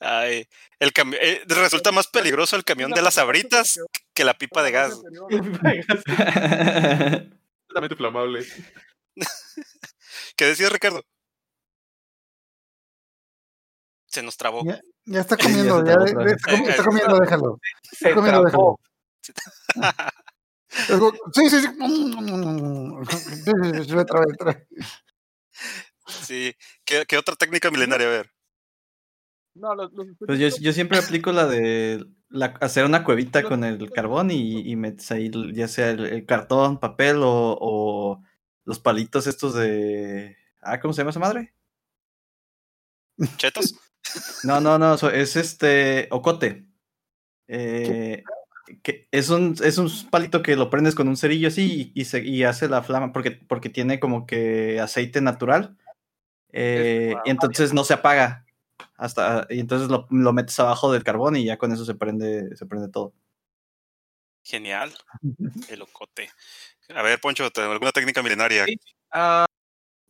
Ay, el cami- eh, resulta más peligroso el camión de las abritas que la pipa de gas. Altamente flamable. ¿Qué decías, Ricardo? Se nos trabó. Ya, ya está comiendo, Ya está, está comiendo, déjalo. Se comiendo, trabó. Como, Sí, sí, sí. Sí, sí, sí, otra vez, otra vez. Sí. ¿Qué, qué otra técnica milenaria? A ver. No, los, los Pues yo, yo siempre aplico la de la- hacer una cuevita con el carbón y, y metes ahí ya sea el, el cartón, papel o, o los palitos estos de... Ah, ¿cómo se llama esa madre? ¿Chetos? No, no, no, es este ocote. Eh, que es un, es un palito que lo prendes con un cerillo así y, y se, y hace la flama porque, porque tiene como que aceite natural. Eh, y entonces no se apaga. Hasta, y entonces lo, lo metes abajo del carbón y ya con eso se prende, se prende todo. Genial. El ocote. A ver, Poncho, ¿te- ¿alguna técnica milenaria? Sí. Ah,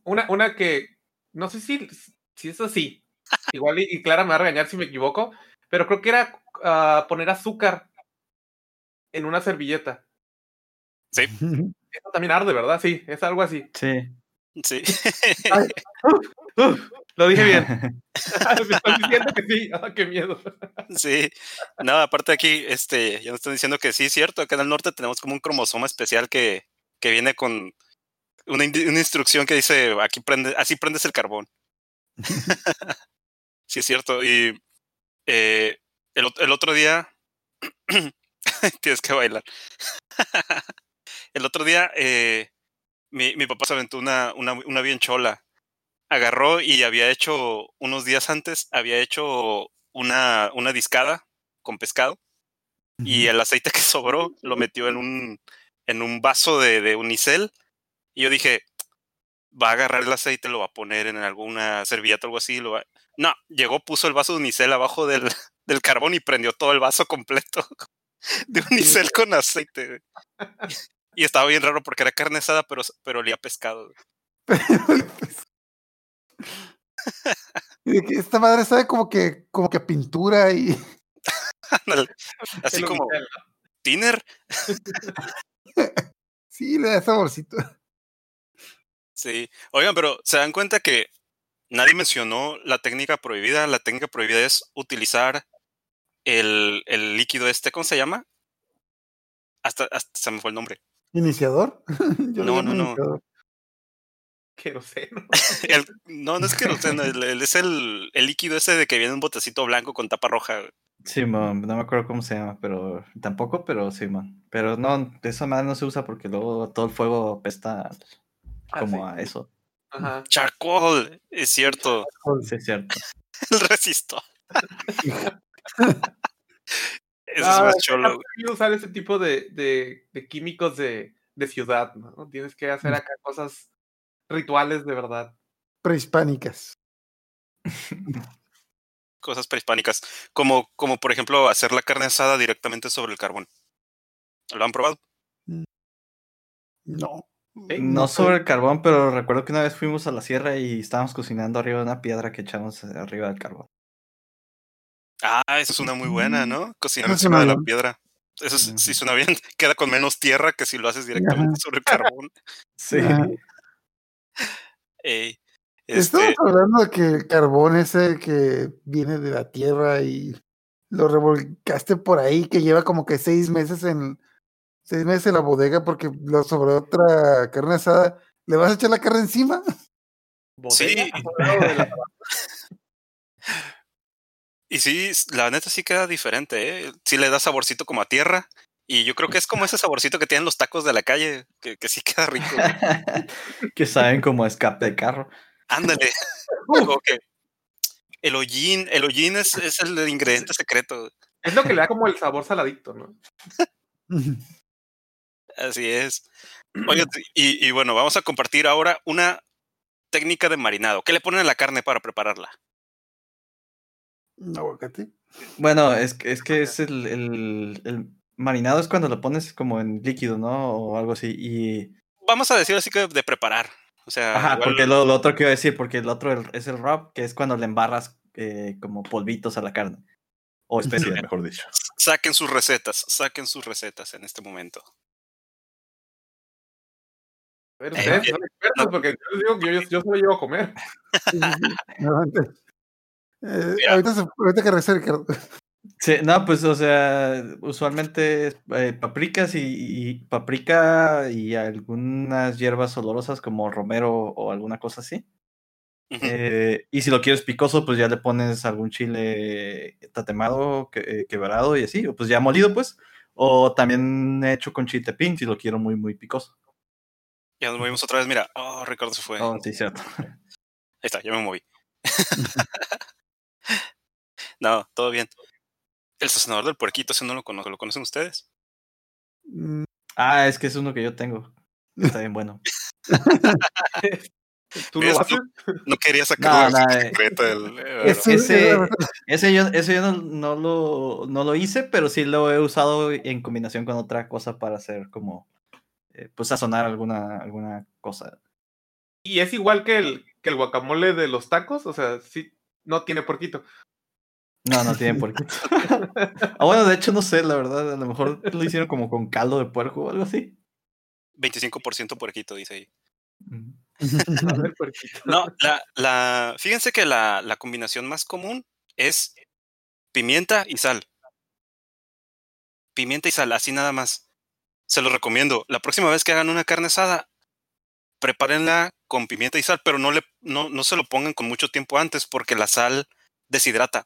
una, una que no sé si, si es así. Igual y, y Clara me va a regañar si me equivoco, pero creo que era ah, poner azúcar en una servilleta. Eso también arde, ¿verdad? Sí, es algo así. Sí. Sí. Lo dije bien. me están diciendo que sí. Ah, qué miedo. Sí, no, aparte aquí, este, ya nos están diciendo que sí, es cierto, acá en el norte tenemos como un cromosoma especial que, que viene con una, una instrucción que dice, aquí prende, así prendes el carbón. sí, es cierto, y eh, el, el otro día, tienes que bailar. el otro día, eh, mi, mi papá se aventó una, una, una bien chola. Agarró y había hecho, unos días antes, había hecho una, una discada con pescado y el aceite que sobró lo metió en un, en un vaso de, de unicel y yo dije, va a agarrar el aceite, lo va a poner en alguna servilleta o algo así. Lo va... No, llegó, puso el vaso de unicel abajo del, del carbón y prendió todo el vaso completo de unicel con aceite. Y estaba bien raro porque era carne asada, pero, pero olía pescado. esta madre sabe como que, como que pintura y. Así El como, unicel, ¿tiner? sí, le da saborcito. Sí. Oigan, pero ¿se dan cuenta que nadie mencionó la técnica prohibida? La técnica prohibida es utilizar el, el líquido este, ¿cómo se llama? Hasta, hasta se me fue el nombre. ¿Iniciador? Yo No, no, no. Queroseno. El- no, no es que no sé, no, el- el- es el, el líquido ese de que viene en un botecito blanco con tapa roja. Sí, man, no me acuerdo cómo se llama, pero tampoco, pero sí, man. Pero no, esa madre no se usa porque luego todo el fuego apesta Ah, como sí. a eso. Ajá. Charcoal, es cierto. Sí, es cierto. El resistor. Eso Ah, es más es que cholo. usar ese tipo de, de, de químicos de, de ciudad, ¿no? Tienes que hacer acá cosas rituales de verdad. Prehispánicas. Cosas prehispánicas. Como, como por ejemplo hacer la carne asada directamente sobre el carbón. ¿Lo han probado? No. ¿Sí? No sobre el carbón, pero recuerdo que una vez fuimos a la sierra y estábamos cocinando arriba de una piedra que echamos arriba del carbón. Ah, esa es una muy buena, ¿no? Cocinar Eso encima de la piedra. Eso es- sí suena bien. Queda con menos tierra que si lo haces directamente sobre el carbón. Sí. Ey, Estamos este, hablando de que el carbón ese que viene de la tierra y lo revolcaste por ahí, que lleva como que seis meses en seis meses en la bodega porque lo sobre otra carne asada, ¿le vas a echar la carne encima? Bodega, Sí. al lado de la- y sí, la neta sí queda diferente, ¿eh? Sí le da saborcito como a tierra. Y yo creo que es como ese saborcito que tienen los tacos de la calle, que, que sí queda rico. que saben como escape de carro. Ándale. El hollín, el hollín es, es el ingrediente secreto. Es lo que le da como el sabor saladito, ¿no? Así es. Oye, y, y bueno, vamos a compartir ahora una técnica de marinado. ¿Qué le ponen a la carne para prepararla? Un aguacate. Bueno, es, que- es que es el, el, el marinado es cuando lo pones como en líquido, ¿no? O algo así. Y. Vamos a decir así que de preparar. O sea, Ajá, igual- porque lo, lo otro que iba a decir, porque el otro es el rub, que es cuando le embarras eh, como polvitos a la carne. O especie, mejor dicho. saquen sus recetas, saquen sus recetas en este momento. Pero Eh, ustedes eh, son expertos porque yo les digo que yo, yo solo llevo a comer. Eh, ahorita, se- ahorita que Ricardo. Sí, no, pues, o sea, usualmente es, eh, paprikas y, y paprika y algunas hierbas olorosas como romero o alguna cosa así. Eh, y si lo quieres picoso, pues ya le pones algún chile tatemado, que, eh, quebrado y así, o pues ya molido, pues. O también hecho con chiltepín, si lo quiero muy, muy picoso. Ya nos movimos otra vez. Mira, oh, Ricardo se fue. Oh, sí, cierto. Ahí está, ya me moví. no, todo bien. El sazonador del puerquito, ese no lo conozco. ¿Lo conocen ustedes? Mm, Ah, es que es uno que yo tengo. Está bien bueno. ¿Tú lo haces? No quería sacar No, el no, eh, secreto del- eh, es- ese- Ese yo, ese yo no, no lo, no lo hice, pero sí lo he usado en combinación con otra cosa para hacer como, eh, pues sazonar alguna, alguna cosa. Y es igual que el, que el guacamole de los tacos, o sea, sí, no tiene porquito. No, no tiene por qué. ah, bueno, de hecho no sé, la verdad, a lo mejor lo hicieron como con caldo de puerco o algo así. 25% puerquito, dice ahí. Ujú. A ver, puerquito. No, la, la, fíjense que la, la combinación más común es pimienta y sal. Pimienta y sal, así nada más. Se lo recomiendo. La próxima vez que hagan una carne asada, prepárenla con pimienta y sal, pero no, le, no, no se lo pongan con mucho tiempo antes porque la sal deshidrata.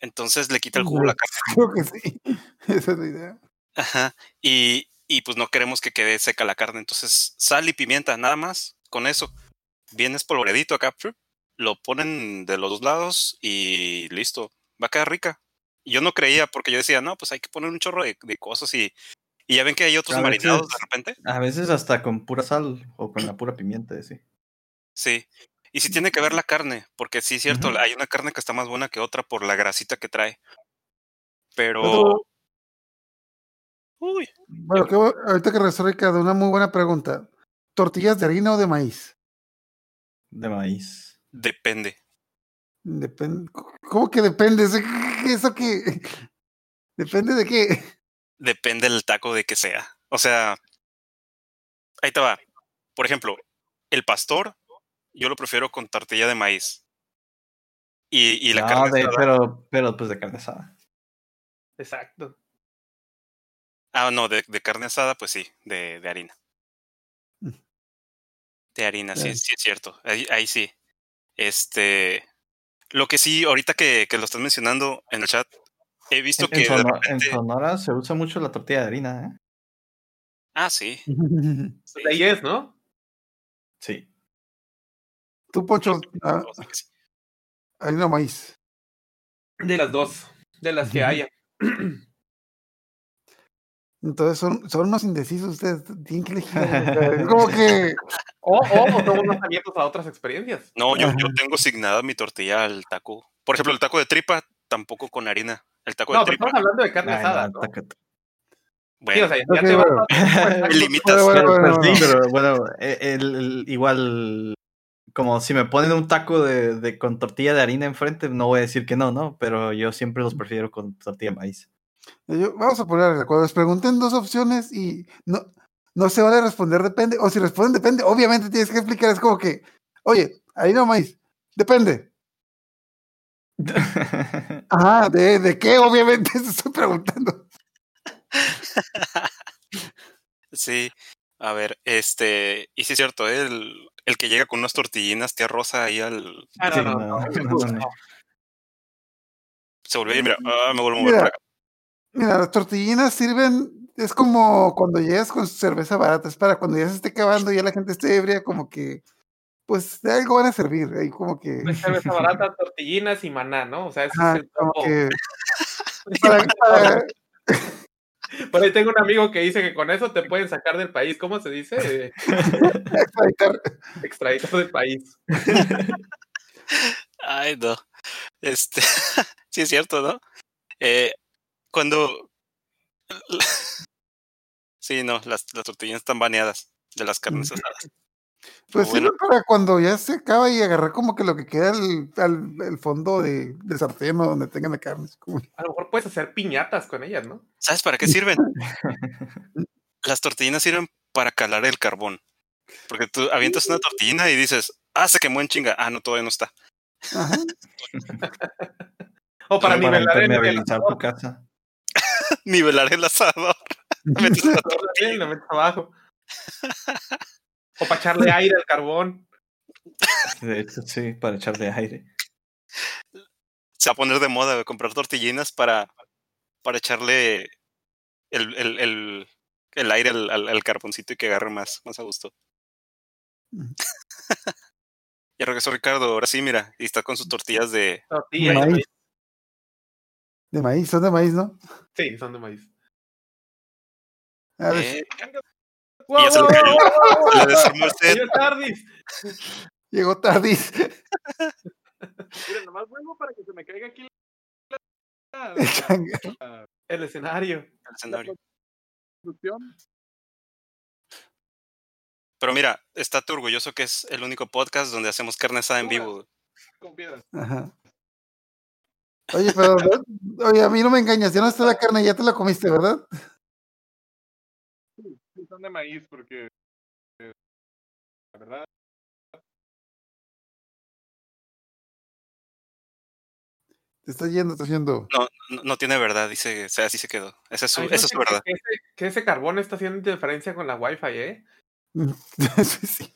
Entonces le quita el jugo a la carne. Creo que sí. Esa es la idea. Ajá. Y, y pues no queremos que quede seca la carne. Entonces, sal y pimienta, nada más. Con eso. Bien espolvoreadito acá. ¡pru! Lo ponen de los dos lados y listo. Va a quedar rica. Yo no creía porque yo decía, no, pues hay que poner un chorro de, de cosas y, y ya ven que hay otros A marinados de repente. A veces hasta con pura sal o con la pura pimienta, sí. Sí. Y sí tiene que ver la carne, porque sí es cierto, hay una carne que está más buena que otra por la grasita que trae. Pero. Otro- Uy, Bueno, bu- ahorita que regresó Ricardo, una muy buena pregunta. ¿Tortillas de harina o de maíz? De maíz. depende. Depende. ¿Cómo que depende? ¿Eso qué- ¿Eso qué? ¿Depende de qué? Depende del taco de que sea. O sea, ahí te va. Por ejemplo, el pastor, yo lo prefiero con tortilla de maíz. Y, y la No, carne de- asada- pero, pero pues de carne asada. Exacto. Ah, no, de, de carne asada, pues sí, de, de harina. Mm. De harina, sí, sí es cierto. Ahí, ahí sí. Este. Lo que sí, ahorita que, que lo estás mencionando en el chat, he visto En, que en de. Sonora se usa mucho la tortilla de harina, ¿eh? Ah, sí. Pues ahí es, ¿no? Sí. Tú, Poncho, ah, harina o maíz. De las dos. De las que haya. Entonces son, son unos indecisos ustedes. Tienen que elegir. es como que. O, o somos más abiertos a otras experiencias. No, yo, yo tengo asignada mi tortilla al taco. Por ejemplo, el taco de tripa, tampoco con harina. El taco No, de estamos hablando de carne Ay, asada, no, ¿no? taca- Sí, Bueno, o sea, ya Ok, te vas bueno. a- me limitas. Bueno, Pero, bueno, pero sí, bueno. pero bueno, el- el- igual, como si me ponen un taco de, de- con tortilla de harina enfrente, no voy a decir que no, ¿no? Pero yo siempre los prefiero con tortilla de maíz. Yo- vamos a poner, cuando les pregunten dos opciones y no, no se vale responder depende, o si responden depende, obviamente tienes que explicar, es como que, oye, harina o maíz, depende. Ajá, ¿de, de qué? Obviamente te estoy preguntando. Sí. A ver, este. Y sí es cierto, ¿eh? el, el que llega con unas tortillinas tía rosa ahí al. Ah, no, Sí, no, no, no, no, no, no. Se volvió y mira, ah, me vuelvo a mover Mira, para acá. Mira, las tortillinas sirven, es como cuando llegas con cerveza barata, es para cuando ya se esté acabando y ya la gente esté ebria, como que, pues de algo van a servir, ahí como que, Pues cerveza barata, tortillinas y maná, ¿no? O sea, es el como que para, para- Por ahí tengo un amigo que dice que con eso te pueden sacar del país. ¿Cómo se dice? Extraditar. extraditar del país. Ay, no. Este. sí es cierto, ¿no? Eh, cuando. sí, no, las, las tortillas están baneadas de las carnes Mm. asadas. Pues Bueno. sirve para cuando ya se acaba y agarrar como que lo que queda al, al- el fondo de, del sartén o donde tengan la carne. como- A lo mejor puedes hacer piñatas con ellas, ¿no? ¿Sabes para qué sirven? Las tortillinas sirven para calar el carbón. Porque tú avientas una tortillina y dices, ah, se quemó en chinga. Ah, no, todavía no está. Ajá. O para Para nivelar el, el impermeabilizar tu asador, casa. Nivelar el asador. Metes la lo metes abajo. O para echarle aire al carbón. De hecho, sí, para echarle aire. Se va a poner de moda comprar tortillinas para, para echarle el, el, el, el aire al, al- al carboncito y que agarre más, más a gusto. Ya regresó Ricardo, ahora sí, mira, y está con sus tortillas de... Tortillas. maíz. de maíz. De maíz, son de maíz, ¿no? Sí, son de maíz. A ver, Eh, ¡Wow, ya se le wow, cayó. wow, wow, wow! le desarmó el set. Señor Tardis. llegó tarde. Mira, nomás vuelvo para que se me caiga aquí la, El la- escenario. el escenario. Pero mira, estate orgulloso que es el único podcast donde hacemos carne asada en vivo. con piedras. Ajá. Oye, pero, oye, a mí no me engañas, ya no está la carne, ya te la comiste, ¿verdad? Son de maíz porque eh, la verdad Te está yendo, está yendo. No, no, no tiene verdad, dice, o sea, así se quedó. Esa es su, Ay, esa es verdad. Que ese, que ese carbón está haciendo interferencia con la Wi-Fi, ¿eh? Sí, sí.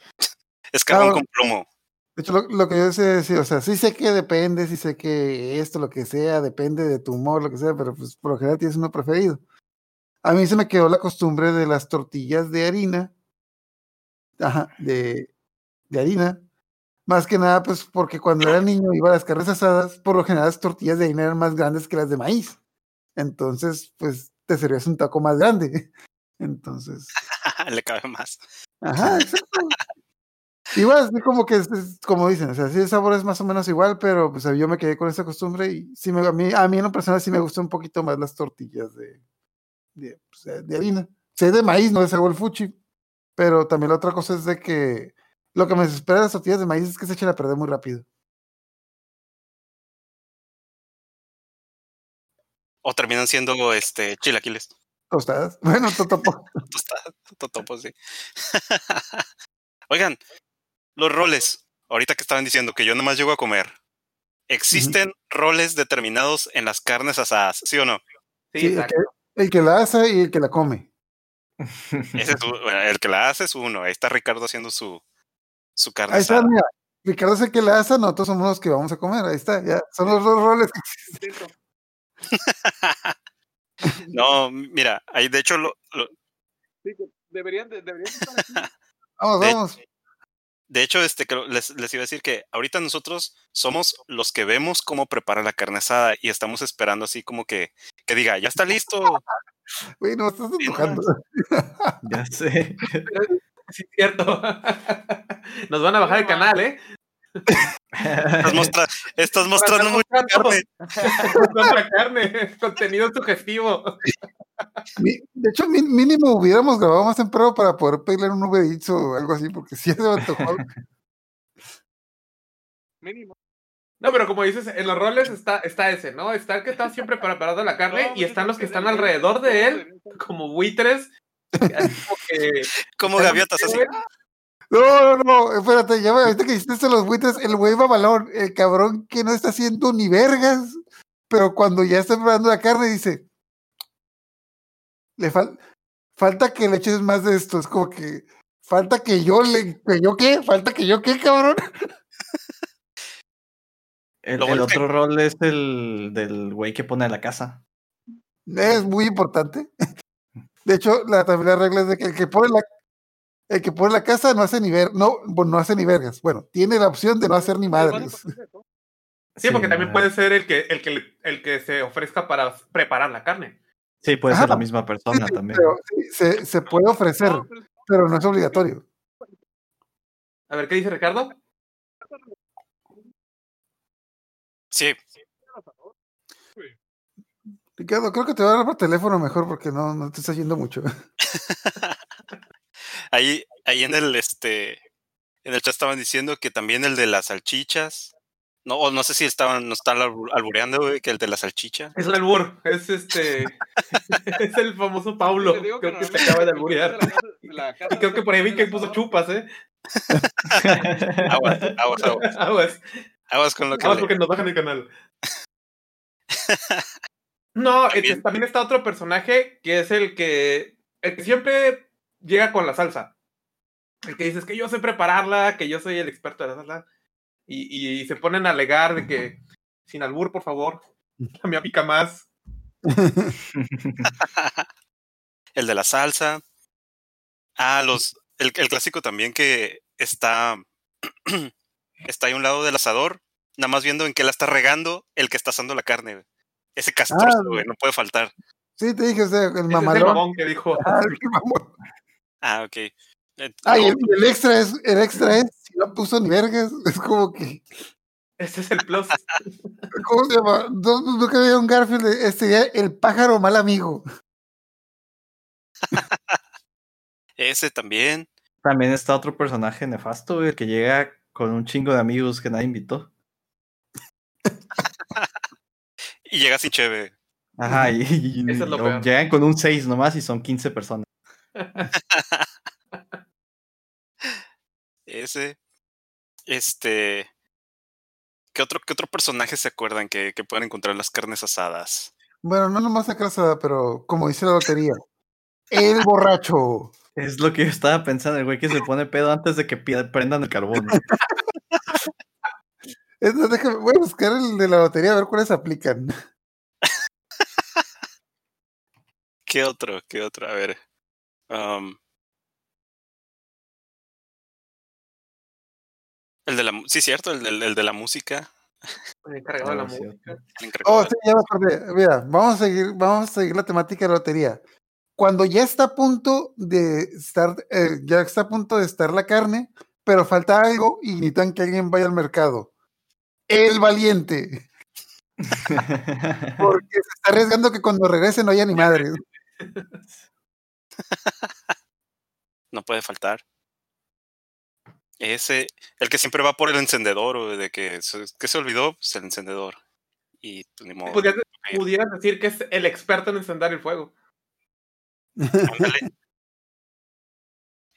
Es carbón con plomo. De hecho, lo, lo que yo sé decir, o sea, sí sé que depende, sí sé que esto, lo que sea, depende de tu humor, lo que sea, pero pues por lo general tienes uno preferido. A mí se me quedó la costumbre de las tortillas de harina. Ajá, de, de harina. Más que nada, pues porque cuando era niño iba a las carnes asadas, por lo general las tortillas de harina eran más grandes que las de maíz. Entonces, pues te servías un taco más grande. Entonces, Le cabe más. ajá, exacto. Igual, así como que como dicen, o sea, sí el sabor es más o menos igual, pero pues yo me quedé con esa costumbre y sí me, a, mí, a mí en lo personal sí me gustan un poquito más las tortillas de, de, pues, de harina. Sé de maíz, no de sabor fuchi, pero también la otra cosa es de que lo que me desespera de las tortillas de maíz es que se echan a perder muy rápido. O terminan siendo este chilaquiles. Tostadas. Bueno, totopo. Tostadas, totopos, sí. Oigan, los roles. Ahorita que estaban diciendo que yo nomás llego a comer. ¿Existen roles determinados en las carnes asadas? ¿Sí o no? Sí, Sí, el que la hace y el que la come. Ese es bueno, el que la hace es uno. Ahí está Ricardo haciendo su, su carne Ahí está, asada. mira. Ricardo es el que la hace, nosotros somos los que vamos a comer. Ahí está, ya. Son los dos roles que existen. No, mira, ahí de hecho lo, lo- Sí, que deberían, de- deberían estar así. Vamos, De- vamos. De hecho, este creo- les, les iba a decir que ahorita nosotros somos los que vemos cómo prepara la carne asada y estamos esperando así como que, que diga, ya está listo. Güey, no estás Sí, empujando. Ya sé. Sí, es cierto. Nos van a bajar el canal, ¿eh? Estás, mostra- estás mostrando mucha mostrando carne. Contra carne, contenido sugestivo. De hecho, mínimo hubiéramos grabado más temprano para poder pedirle un Uber Eats o algo así, porque sí se me. Mínimo. No, pero como dices, en los roles está, está ese, ¿no? Está el que está siempre preparando la carne No, y están es los que están alrededor de él, como buitres. así como que- Como gaviotas así. No, no, no, espérate, ya me ahorita que hiciste los buitres, el güey balón, el cabrón que no está haciendo ni vergas, pero cuando ya está preparando la carne dice, le fal- falta que le eches más de esto, es como que falta que yo le, que yo qué, falta que yo qué, cabrón. El, otro rol es el del güey que pone la casa. Es muy importante. De hecho, la, también la regla es de que el que pone la el que pone la casa no hace ni ver, no, bueno, no hace ni vergas. Bueno, tiene la opción de no hacer ni madres. Sí, porque también puede ser el que, el, que, le- el que se ofrezca para preparar la carne. Sí, puede Ajá. ser la misma persona sí, también. pero sí, se, se puede ofrecer, pero no es obligatorio. A ver, ¿qué dice Ricardo? Sí, Ricardo, creo que te voy a dar por teléfono mejor porque no, no te está yendo mucho. ahí, ahí en el este en el chat estaban diciendo que también el de las salchichas. No, o no sé si estaban, no están albu- albureando, güey, que el de la salchicha. Es el albur, es este. es el famoso digo creo que se acaba de alburear. la la Y creo que por ahí vi que puso chupas, ¿eh? Aguas, aguas, aguas. Aguas. Aguas con lo que Aguas le- porque nos bajan el canal. No, este, También- también está otro personaje que es el que, el que siempre llega con la salsa. El que dice es que yo sé prepararla, que yo soy el experto de la salsa. Y, y se ponen a alegar de que, sin albur, por favor, la mía pica más. el de la salsa. Ah, los, el, el clásico también que está, está ahí a un lado del asador, nada más viendo en qué la está regando el que está asando la carne. Ese castroso, güey, no puede faltar. Sí, te dije, Ese es el mamalón. mamón que dijo. Ah, el mamón. Ah, ok. Eh, Ah, y el extra es, el extra es, no puso ni vergas, es como que, Ese es el plus. ¿cómo se llama? No, no, nunca había un Garfield, de- este ya, el pájaro mal amigo. ese también. También está otro personaje nefasto, güey, el que llega con un chingo de amigos que nadie invitó. Y llega sin cheve. Ajá, y, y- es llegan con un 6 nomás y son 15 personas. Ese. Este. ¿Qué otro, qué otro personaje se acuerdan que, que pueden encontrar en las carnes asadas? Bueno, no nomás la casada, pero como dice la lotería, el borracho. Es lo que yo estaba pensando, el güey que se pone pedo antes de que prendan el carbón. Es más, déjame- voy a buscar el de la lotería a ver cuáles aplican. ¿Qué otro? ¿Qué otro? A ver. um, el de la. Sí, cierto, el, del- el de la música. El encargado de la Ah, sí, música. el encargado Oh, de- sí, ya me acordé. Mira, vamos a seguir, vamos a seguir la temática de la lotería. Cuando ya está a punto de estar, eh, ya está a punto de estar la carne, pero falta algo y necesitan que alguien vaya al mercado. El valiente. Porque se está arriesgando que cuando regrese no haya ni madre. No puede faltar. Ese, el que siempre va por el encendedor, o de que se, que se olvidó, pues el encendedor. Y pues, ni modo. Pudieras, pudieras decir que es el experto en encender el fuego. Ándale.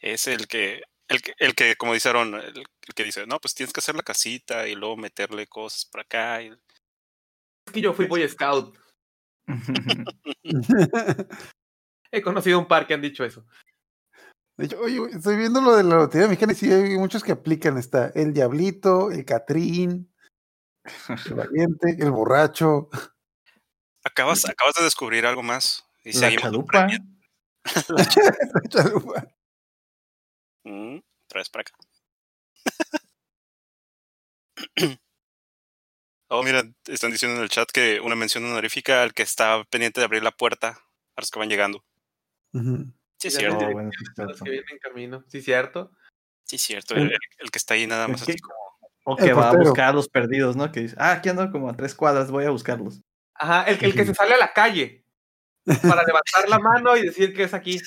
Es el que, el que, el que como dijeron, el, el que dice, no, pues tienes que hacer la casita y luego meterle cosas por acá. y- Es que yo fui Boy Scout. He conocido un par que han dicho eso. De hecho, oye, estoy viendo lo de la lotería mexicana y sí hay muchos que aplican. Está el Diablito, el Catrín, el Valiente, el Borracho. Acabas, acabas de descubrir algo más. Y La chalupa. la chalupa. Mm, otra vez para acá. oh, mira, están diciendo en el chat que una mención honorífica al que está pendiente de abrir la puerta a los que van llegando. Ujú. Sí, es cierto. no. Bueno, sí, cierto. que vienen en camino. Sí, cierto. Sí, es cierto. El, el- el que está ahí nada más así como. O El que va a buscar a los perdidos, ¿no? Que dice, ah, aquí ando como a tres cuadras, voy a buscarlos. Ajá, el, el que se sale a la calle para levantar la mano y decir que es aquí.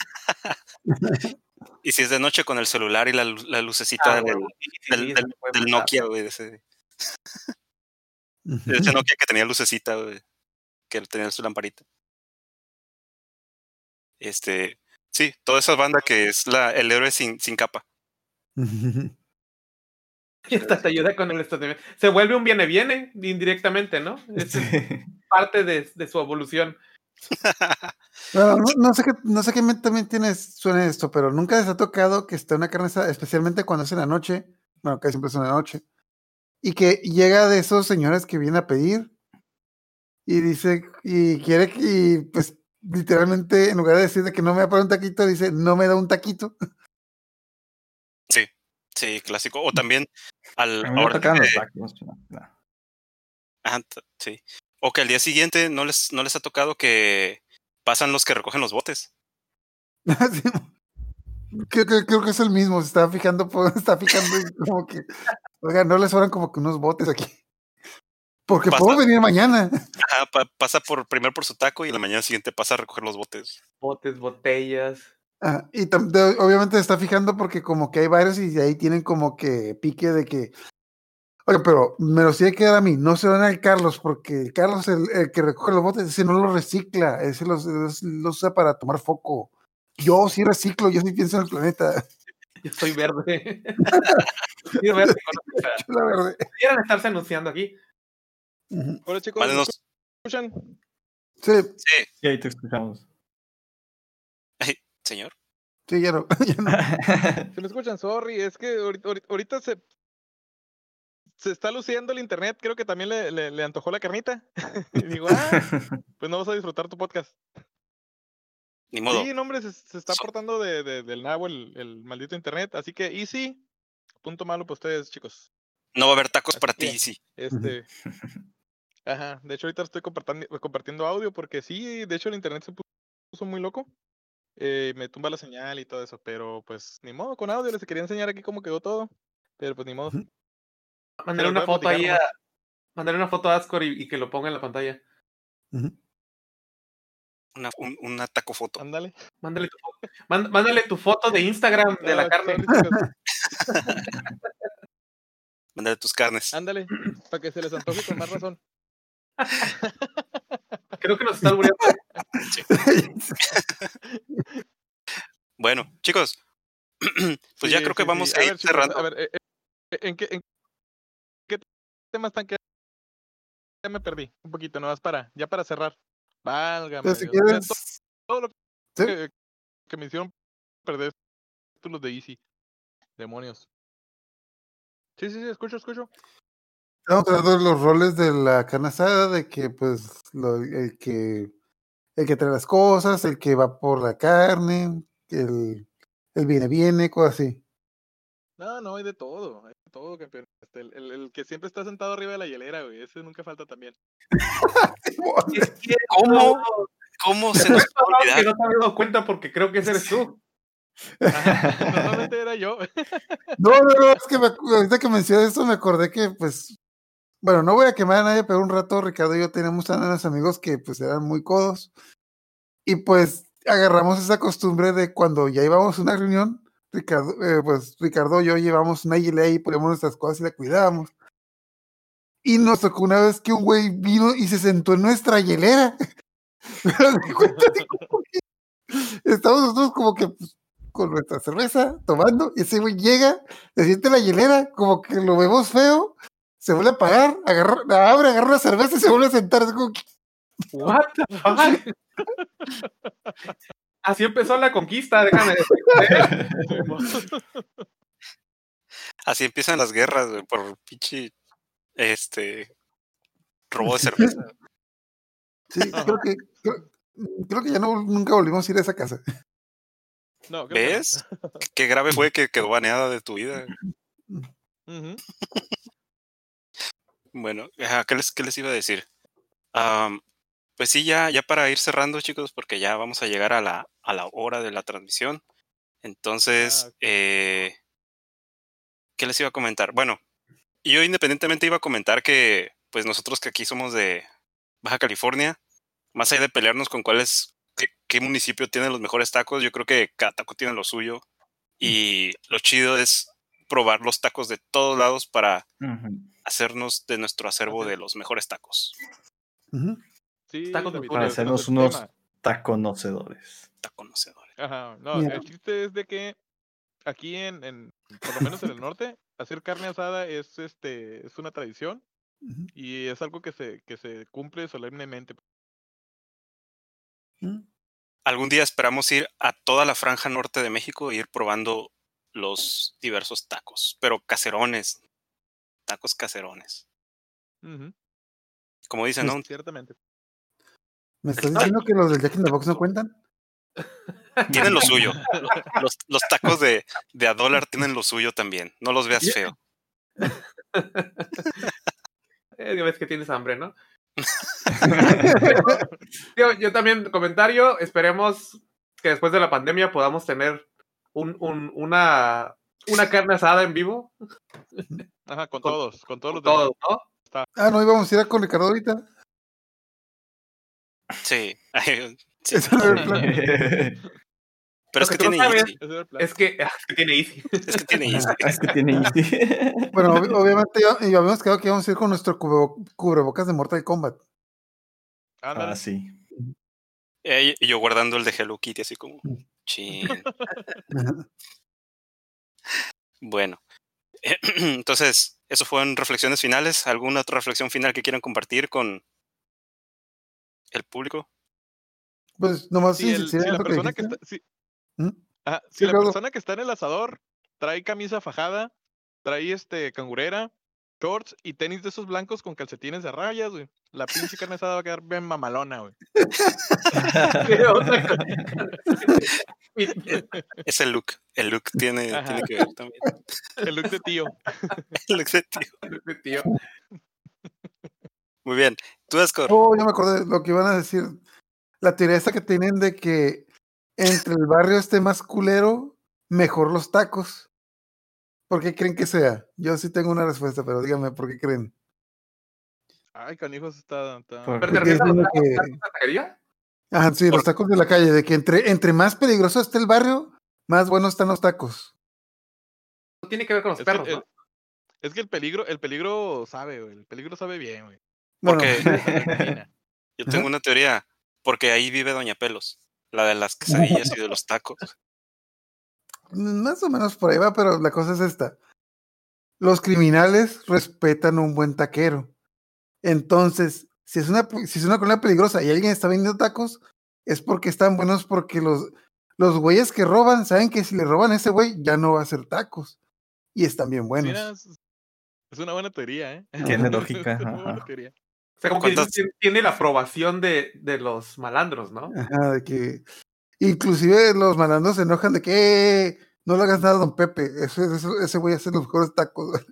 Y si es de noche con el celular y la, la lucecita Ah, del, sí, del. Nokia, güey. de Ese, de ese Nokia que tenía lucecita, güey. Que tenía su lamparita. Este. Sí, toda esa banda que es la, el héroe sin, sin capa. Y hasta te ayuda con el estacionamiento. Se vuelve un viene-viene indirectamente, ¿no? Es parte de, de su evolución. Bueno, no, no sé qué, no sé qué mente también tienes, suena esto, pero nunca les ha tocado que esté una carne asada, especialmente cuando es en la noche, bueno, casi siempre es en la noche, y que llega de esos señores que vienen a pedir y dice, y quiere que, y pues literalmente en lugar de decir de que no me va a poner un taquito, dice, no me da un taquito. Sí, clásico. O también al ahora tocaban que- los tacos. no, no. Ajá, t- sí. O que al día siguiente no les, no les ha tocado que pasan los que recogen los botes. Sí. Creo, que- creo que es el mismo, se está fijando, está fijando como que, oiga, no les sobran como que unos botes aquí. Porque Pasa. puedo venir mañana. Ajá, pa- pasa por primero por su taco y la mañana siguiente pasa a recoger los botes. Botes, botellas. Ah, y obviamente se está fijando porque como que hay varios y de ahí tienen como que pique de que, oye, pero me los tiene que dar a mí, no se dan al Carlos, porque Carlos, el, el que recoge los botes, ese no los recicla, ese los, los, los usa para tomar foco. Yo sí reciclo, yo sí pienso en el planeta, Yo soy verde. Soy verde con la pizza. la verdad. Pudieran estarse anunciando aquí. Hola chicos, ¿me Mándenos- escuchan? Sí, Sí, Sí, ahí te escuchamos. señor. sí, ya no, ya no. Si me escuchan, sorry, es que ahorita, se, se está luciendo el internet, creo que también le, le, le antojó la carnita. y digo, ah, pues no vas a disfrutar tu podcast. Ni modo. Sí, no, hombre, se, se está So- portando de, de- del nabo el, el maldito internet, así que easy, punto malo para ustedes, chicos. No va a haber tacos Así para ti, sí. Este, ajá, de hecho ahorita estoy compartiendo, compartiendo audio porque sí, de hecho el internet se pu- puso muy loco. eh, me tumba la señal y todo eso, pero pues ni modo, con audio les quería enseñar aquí cómo quedó todo, pero pues ni modo. Mandarle una foto ahí a. Mandarle una foto a Ascor y, y que lo ponga en la pantalla. Una, un- una taco foto. Ándale. Mándale tu, foto- mánd- mándale tu foto de Instagram de la Ah, carne. Mándale tus carnes. Ándale, para que se les antoje con más razón. Creo que nos está albureando. Bueno, chicos. pues ya Sí, creo que sí, vamos sí. a ir ver, chicos, cerrando. A ver, eh, eh, ¿en, qué, ¿en qué temas están que ya me perdí un poquito, nomás para, ya para cerrar. Válgame. Pero si. O sea, todo lo ¿Sí? que, que me hicieron perder títulos de Easy. Demonios. Sí, sí, sí, escucho, escucho. Estamos hablando de los roles de la carne asada, de que pues lo- el que el que trae las cosas, el que va por la carne, el, el viene viene, cosas así. No, no, hay de todo, hay de todo, campeón. Este, el, el- el que siempre está sentado arriba de la hielera, güey, ese nunca falta también. ¿Cómo? ¿Cómo se nos a que no te había dado cuenta porque creo que ese eres tú. Ajá, Normalmente era yo. No, no, no, es que me, ahorita que mencioné eso me acordé que, pues, bueno, no voy a quemar a nadie, pero un rato Ricardo y yo teníamos tan buenos amigos que, pues, eran muy codos. Y, pues, agarramos esa costumbre de cuando ya íbamos a una reunión, Ricardo, eh, pues, Ricardo y yo llevamos una gilet y poníamos nuestras cosas y la cuidábamos. Y nos tocó una vez que un güey vino y se sentó en nuestra hielera. Estamos nosotros como que pues, con nuestra cerveza tomando, y ese güey llega, se siente en la hielera, como que lo vemos feo, se vuelve a pagar, agarra, abre, agarra una cerveza y se vuelve a sentar. Es como What the fuck? Así empezó la conquista, déjame decirte. Así empiezan las guerras, güey, por pinche. Este. Robo de cerveza. sí, creo que, creo, creo que ya no, nunca volvimos a ir a esa casa. No, ¿qué ¿Ves? Qué grave fue que quedó baneada de tu vida. Ujú. Bueno, ¿qué les, qué les iba a decir? Am, pues sí, ya, ya para ir cerrando, chicos, porque ya vamos a llegar a la, a la hora de la transmisión. Entonces, Ah, eh, ¿qué les iba a comentar? Bueno, yo independientemente iba a comentar que, pues nosotros que aquí somos de Baja California, más allá de pelearnos con cuál es, qué, qué municipio tiene los mejores tacos, yo creo que cada taco tiene lo suyo. Y lo chido es probar los tacos de todos lados para hacernos de nuestro acervo de los mejores tacos. Ujú. Sí, Tacos David, Para hacernos unos-. Taconocedores. Taconocedores. Ajá, no, el chiste es de que aquí en, en, por lo menos en el norte, hacer carne asada es este es una tradición y es algo que se que se cumple solemnemente. Algún día esperamos ir a toda la franja norte de México e ir probando los diversos tacos, pero caserones. Tacos caserones. Como dicen, ¿no? Ciertamente. ¿Me estás diciendo que los del Jack in the Box no cuentan? Tienen lo suyo. Los, los tacos de, de a dólar tienen lo suyo también. No los veas feo. Eh, ves que tienes hambre, ¿no? yo, yo también, comentario, esperemos que después de la pandemia podamos tener un, un- una, una carne asada en vivo. Ajá, con Con- todos, con todos los Todo, demás. ¿no? Ah, no íbamos a ir a con Ricardo ahorita. Sí. Sí, Ese era el plan. Pero es que tiene Easy. Es que, que tiene Easy. Es que tiene Easy. es que tiene Easy. Bueno, ob- obviamente ya, ya habíamos quedado que íbamos a ir con nuestro cubre- cubrebocas de Mortal Kombat. Ándale. ah, sí. Eh, Y yo guardando el de Hello Kitty así como... Chin. Bueno, entonces, eso fueron reflexiones finales. ¿Alguna otra reflexión final que quieran compartir con el público? Pues nomás si, el- si la persona que está, si, ¿Mm? si la persona que está en el asador trae camisa fajada, trae este cangurera, shorts y tenis de esos blancos con calcetines de rayas, güey. La pinche carne asada va a quedar bien mamalona, güey. Es el look. El look tiene, tiene que ver también. El look de tío. El look de tío. Este tío. Muy bien. Tú, Escor. Oh, ya me acordé de lo que iban a decir. La teoría esta que tienen de que entre el barrio esté más culero, mejor los tacos. ¿Por qué creen que sea? Yo sí tengo una respuesta, pero díganme por qué creen. Ay, canijos, está. está- ¿Pero te refieres a que- taquería? Ajá, sí, los tacos de la calle, de que entre, entre más peligroso esté el barrio, más buenos están los tacos. No tiene que ver con los Es que, perros, el, ¿no? es que el peligro, el peligro sabe, güey. El peligro sabe bien, güey. Bueno, Porque yo tengo una teoría. Porque ahí vive Doña Pelos. La de las quesadillas y de los tacos. Más o menos por ahí va, pero la cosa es esta. Los criminales respetan un buen taquero. Entonces, si es una, si es una colonia peligrosa y alguien está vendiendo tacos, es porque están buenos porque los, los güeyes que roban saben que si le roban a ese güey ya no va a hacer tacos. Y están bien buenos. Mira, es, una buena teoría, ¿eh? Tiene lógica, Es una buena ajá. teoría. O sea, como que ¿Cuántas- dices, tiene la aprobación de, de los malandros, ¿no? Ajá, de que inclusive los malandros se enojan de que "Eh, no le hagas nada a don Pepe. Ese, ese, ese güey hace los mejores tacos.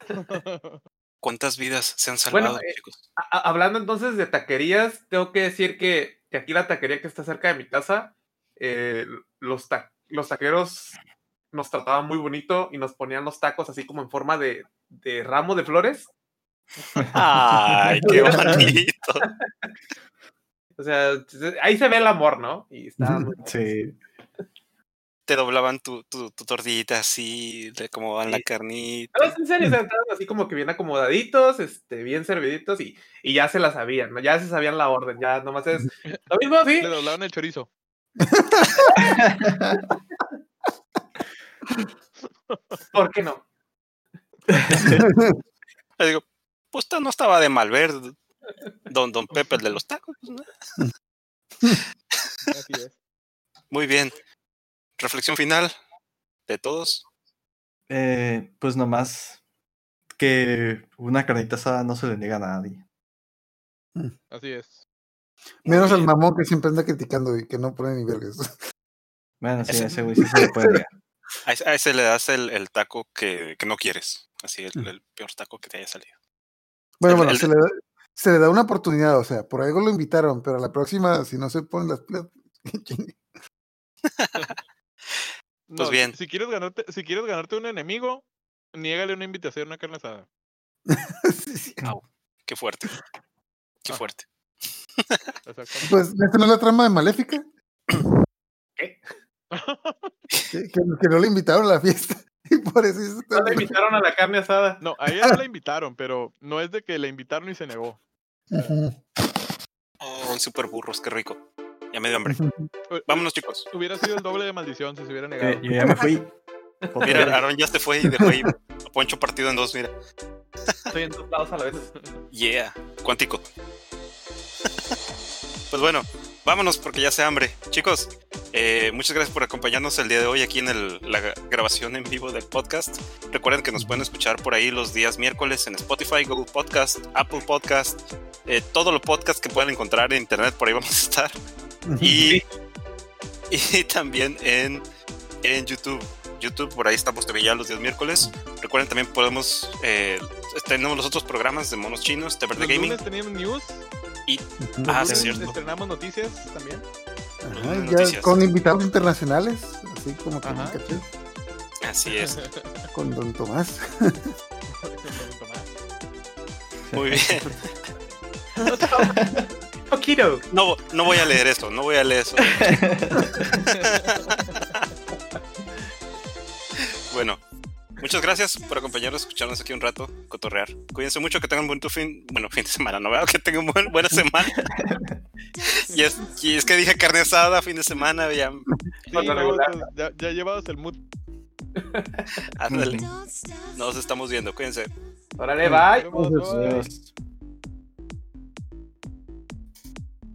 ¿Cuántas vidas se han Bueno, salvado, eh, chicos? Hablando entonces de taquerías, tengo que decir que, que aquí la taquería que está cerca de mi casa, eh, los, ta- los taqueros nos trataban muy bonito y nos ponían los tacos así como en forma de, de ramo de flores. Ay, qué bonito. O sea, ahí se ve el amor, ¿no? Y está muy Sí. Te doblaban tu, tu, tu tortillita así, de cómo van la carnita. No, es en serio, estaban así como que bien acomodaditos, este, bien serviditos y, y ya se la sabían, ¿no? Ya se sabían la orden, ya nomás es lo mismo, sí. Le doblaban el chorizo. ¿Por qué no? Le digo, pues no estaba de mal ver, don, don Pepe, el de los tacos. pues, ¿no? Así es. Muy bien. Reflexión final de todos. Eh, pues nomás que una carnita asada no se le niega a nadie. Así es. Menos al mamón que siempre anda criticando y que no pone ni vergas. Bueno, sí, Ese- ese güey sí se le puede. A ese, a ese le das el, el taco que, que no quieres. Así, el, el peor taco que te haya salido. Bueno, El- bueno, el- se, le da, se le da una oportunidad, o sea, por algo lo invitaron, pero a la próxima, si no se ponen las pilas, Pues bien. Si quieres ganarte, si quieres ganarte un enemigo, niégale una invitación a una carne asada. Sí, sí. Qué fuerte. Qué Ah. fuerte. Pues, ¿esta no es la trama de Maléfica? ¿Qué? Que, que- que no le invitaron a la fiesta. Y por eso hizo No le invitaron a la carne asada. No, a ella no la invitaron, pero no es de que la invitaron y se negó. Oh, super burros, qué rico. Ya me dio hambre. Vámonos, chicos. Hubiera sido el doble de maldición si se hubiera negado. Eh, yo ya me fui. Mira, Aaron ya se fue y dejó ahí a Poncho partido en dos, mira. Estoy en dos lados a la vez. Yeah, cuántico. pues bueno, vámonos porque ya hace hambre. Chicos, eh, muchas gracias por acompañarnos el día de hoy aquí en el- la grabación en vivo del podcast. Recuerden que nos pueden escuchar por ahí los días miércoles en Spotify, Google Podcast, Apple Podcast, eh, todo lo podcast que puedan encontrar en internet, por ahí vamos a estar. Y, y también en, en YouTube. YouTube, por ahí estamos también ya los días miércoles. Recuerden también podemos, eh, tenemos los otros programas de monos chinos, de Verde Los Gaming. lunes teníamos news, Ujú. Ah, los sí, es lunes cierto. estrenamos noticias también. Ajá, Lunes ya noticias. con invitados internacionales, así como que Ajá. caché, Así es. con Don Tomás. Muy bien. Poquito. No, no voy a leer eso, no voy a leer eso. bueno, muchas gracias por acompañarnos, escucharnos aquí un rato, cotorrear. Cuídense mucho, que tengan un buen tu fin, bueno, fin de semana, ¿no veo? Que tengan buen, buena semana. y, es, y es que dije carne asada, fin de semana, ya, Sí, regular. pues, ya, ya llevabas el mood. ándale. Nos estamos viendo, cuídense. Órale, bye.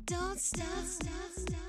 Don't stop.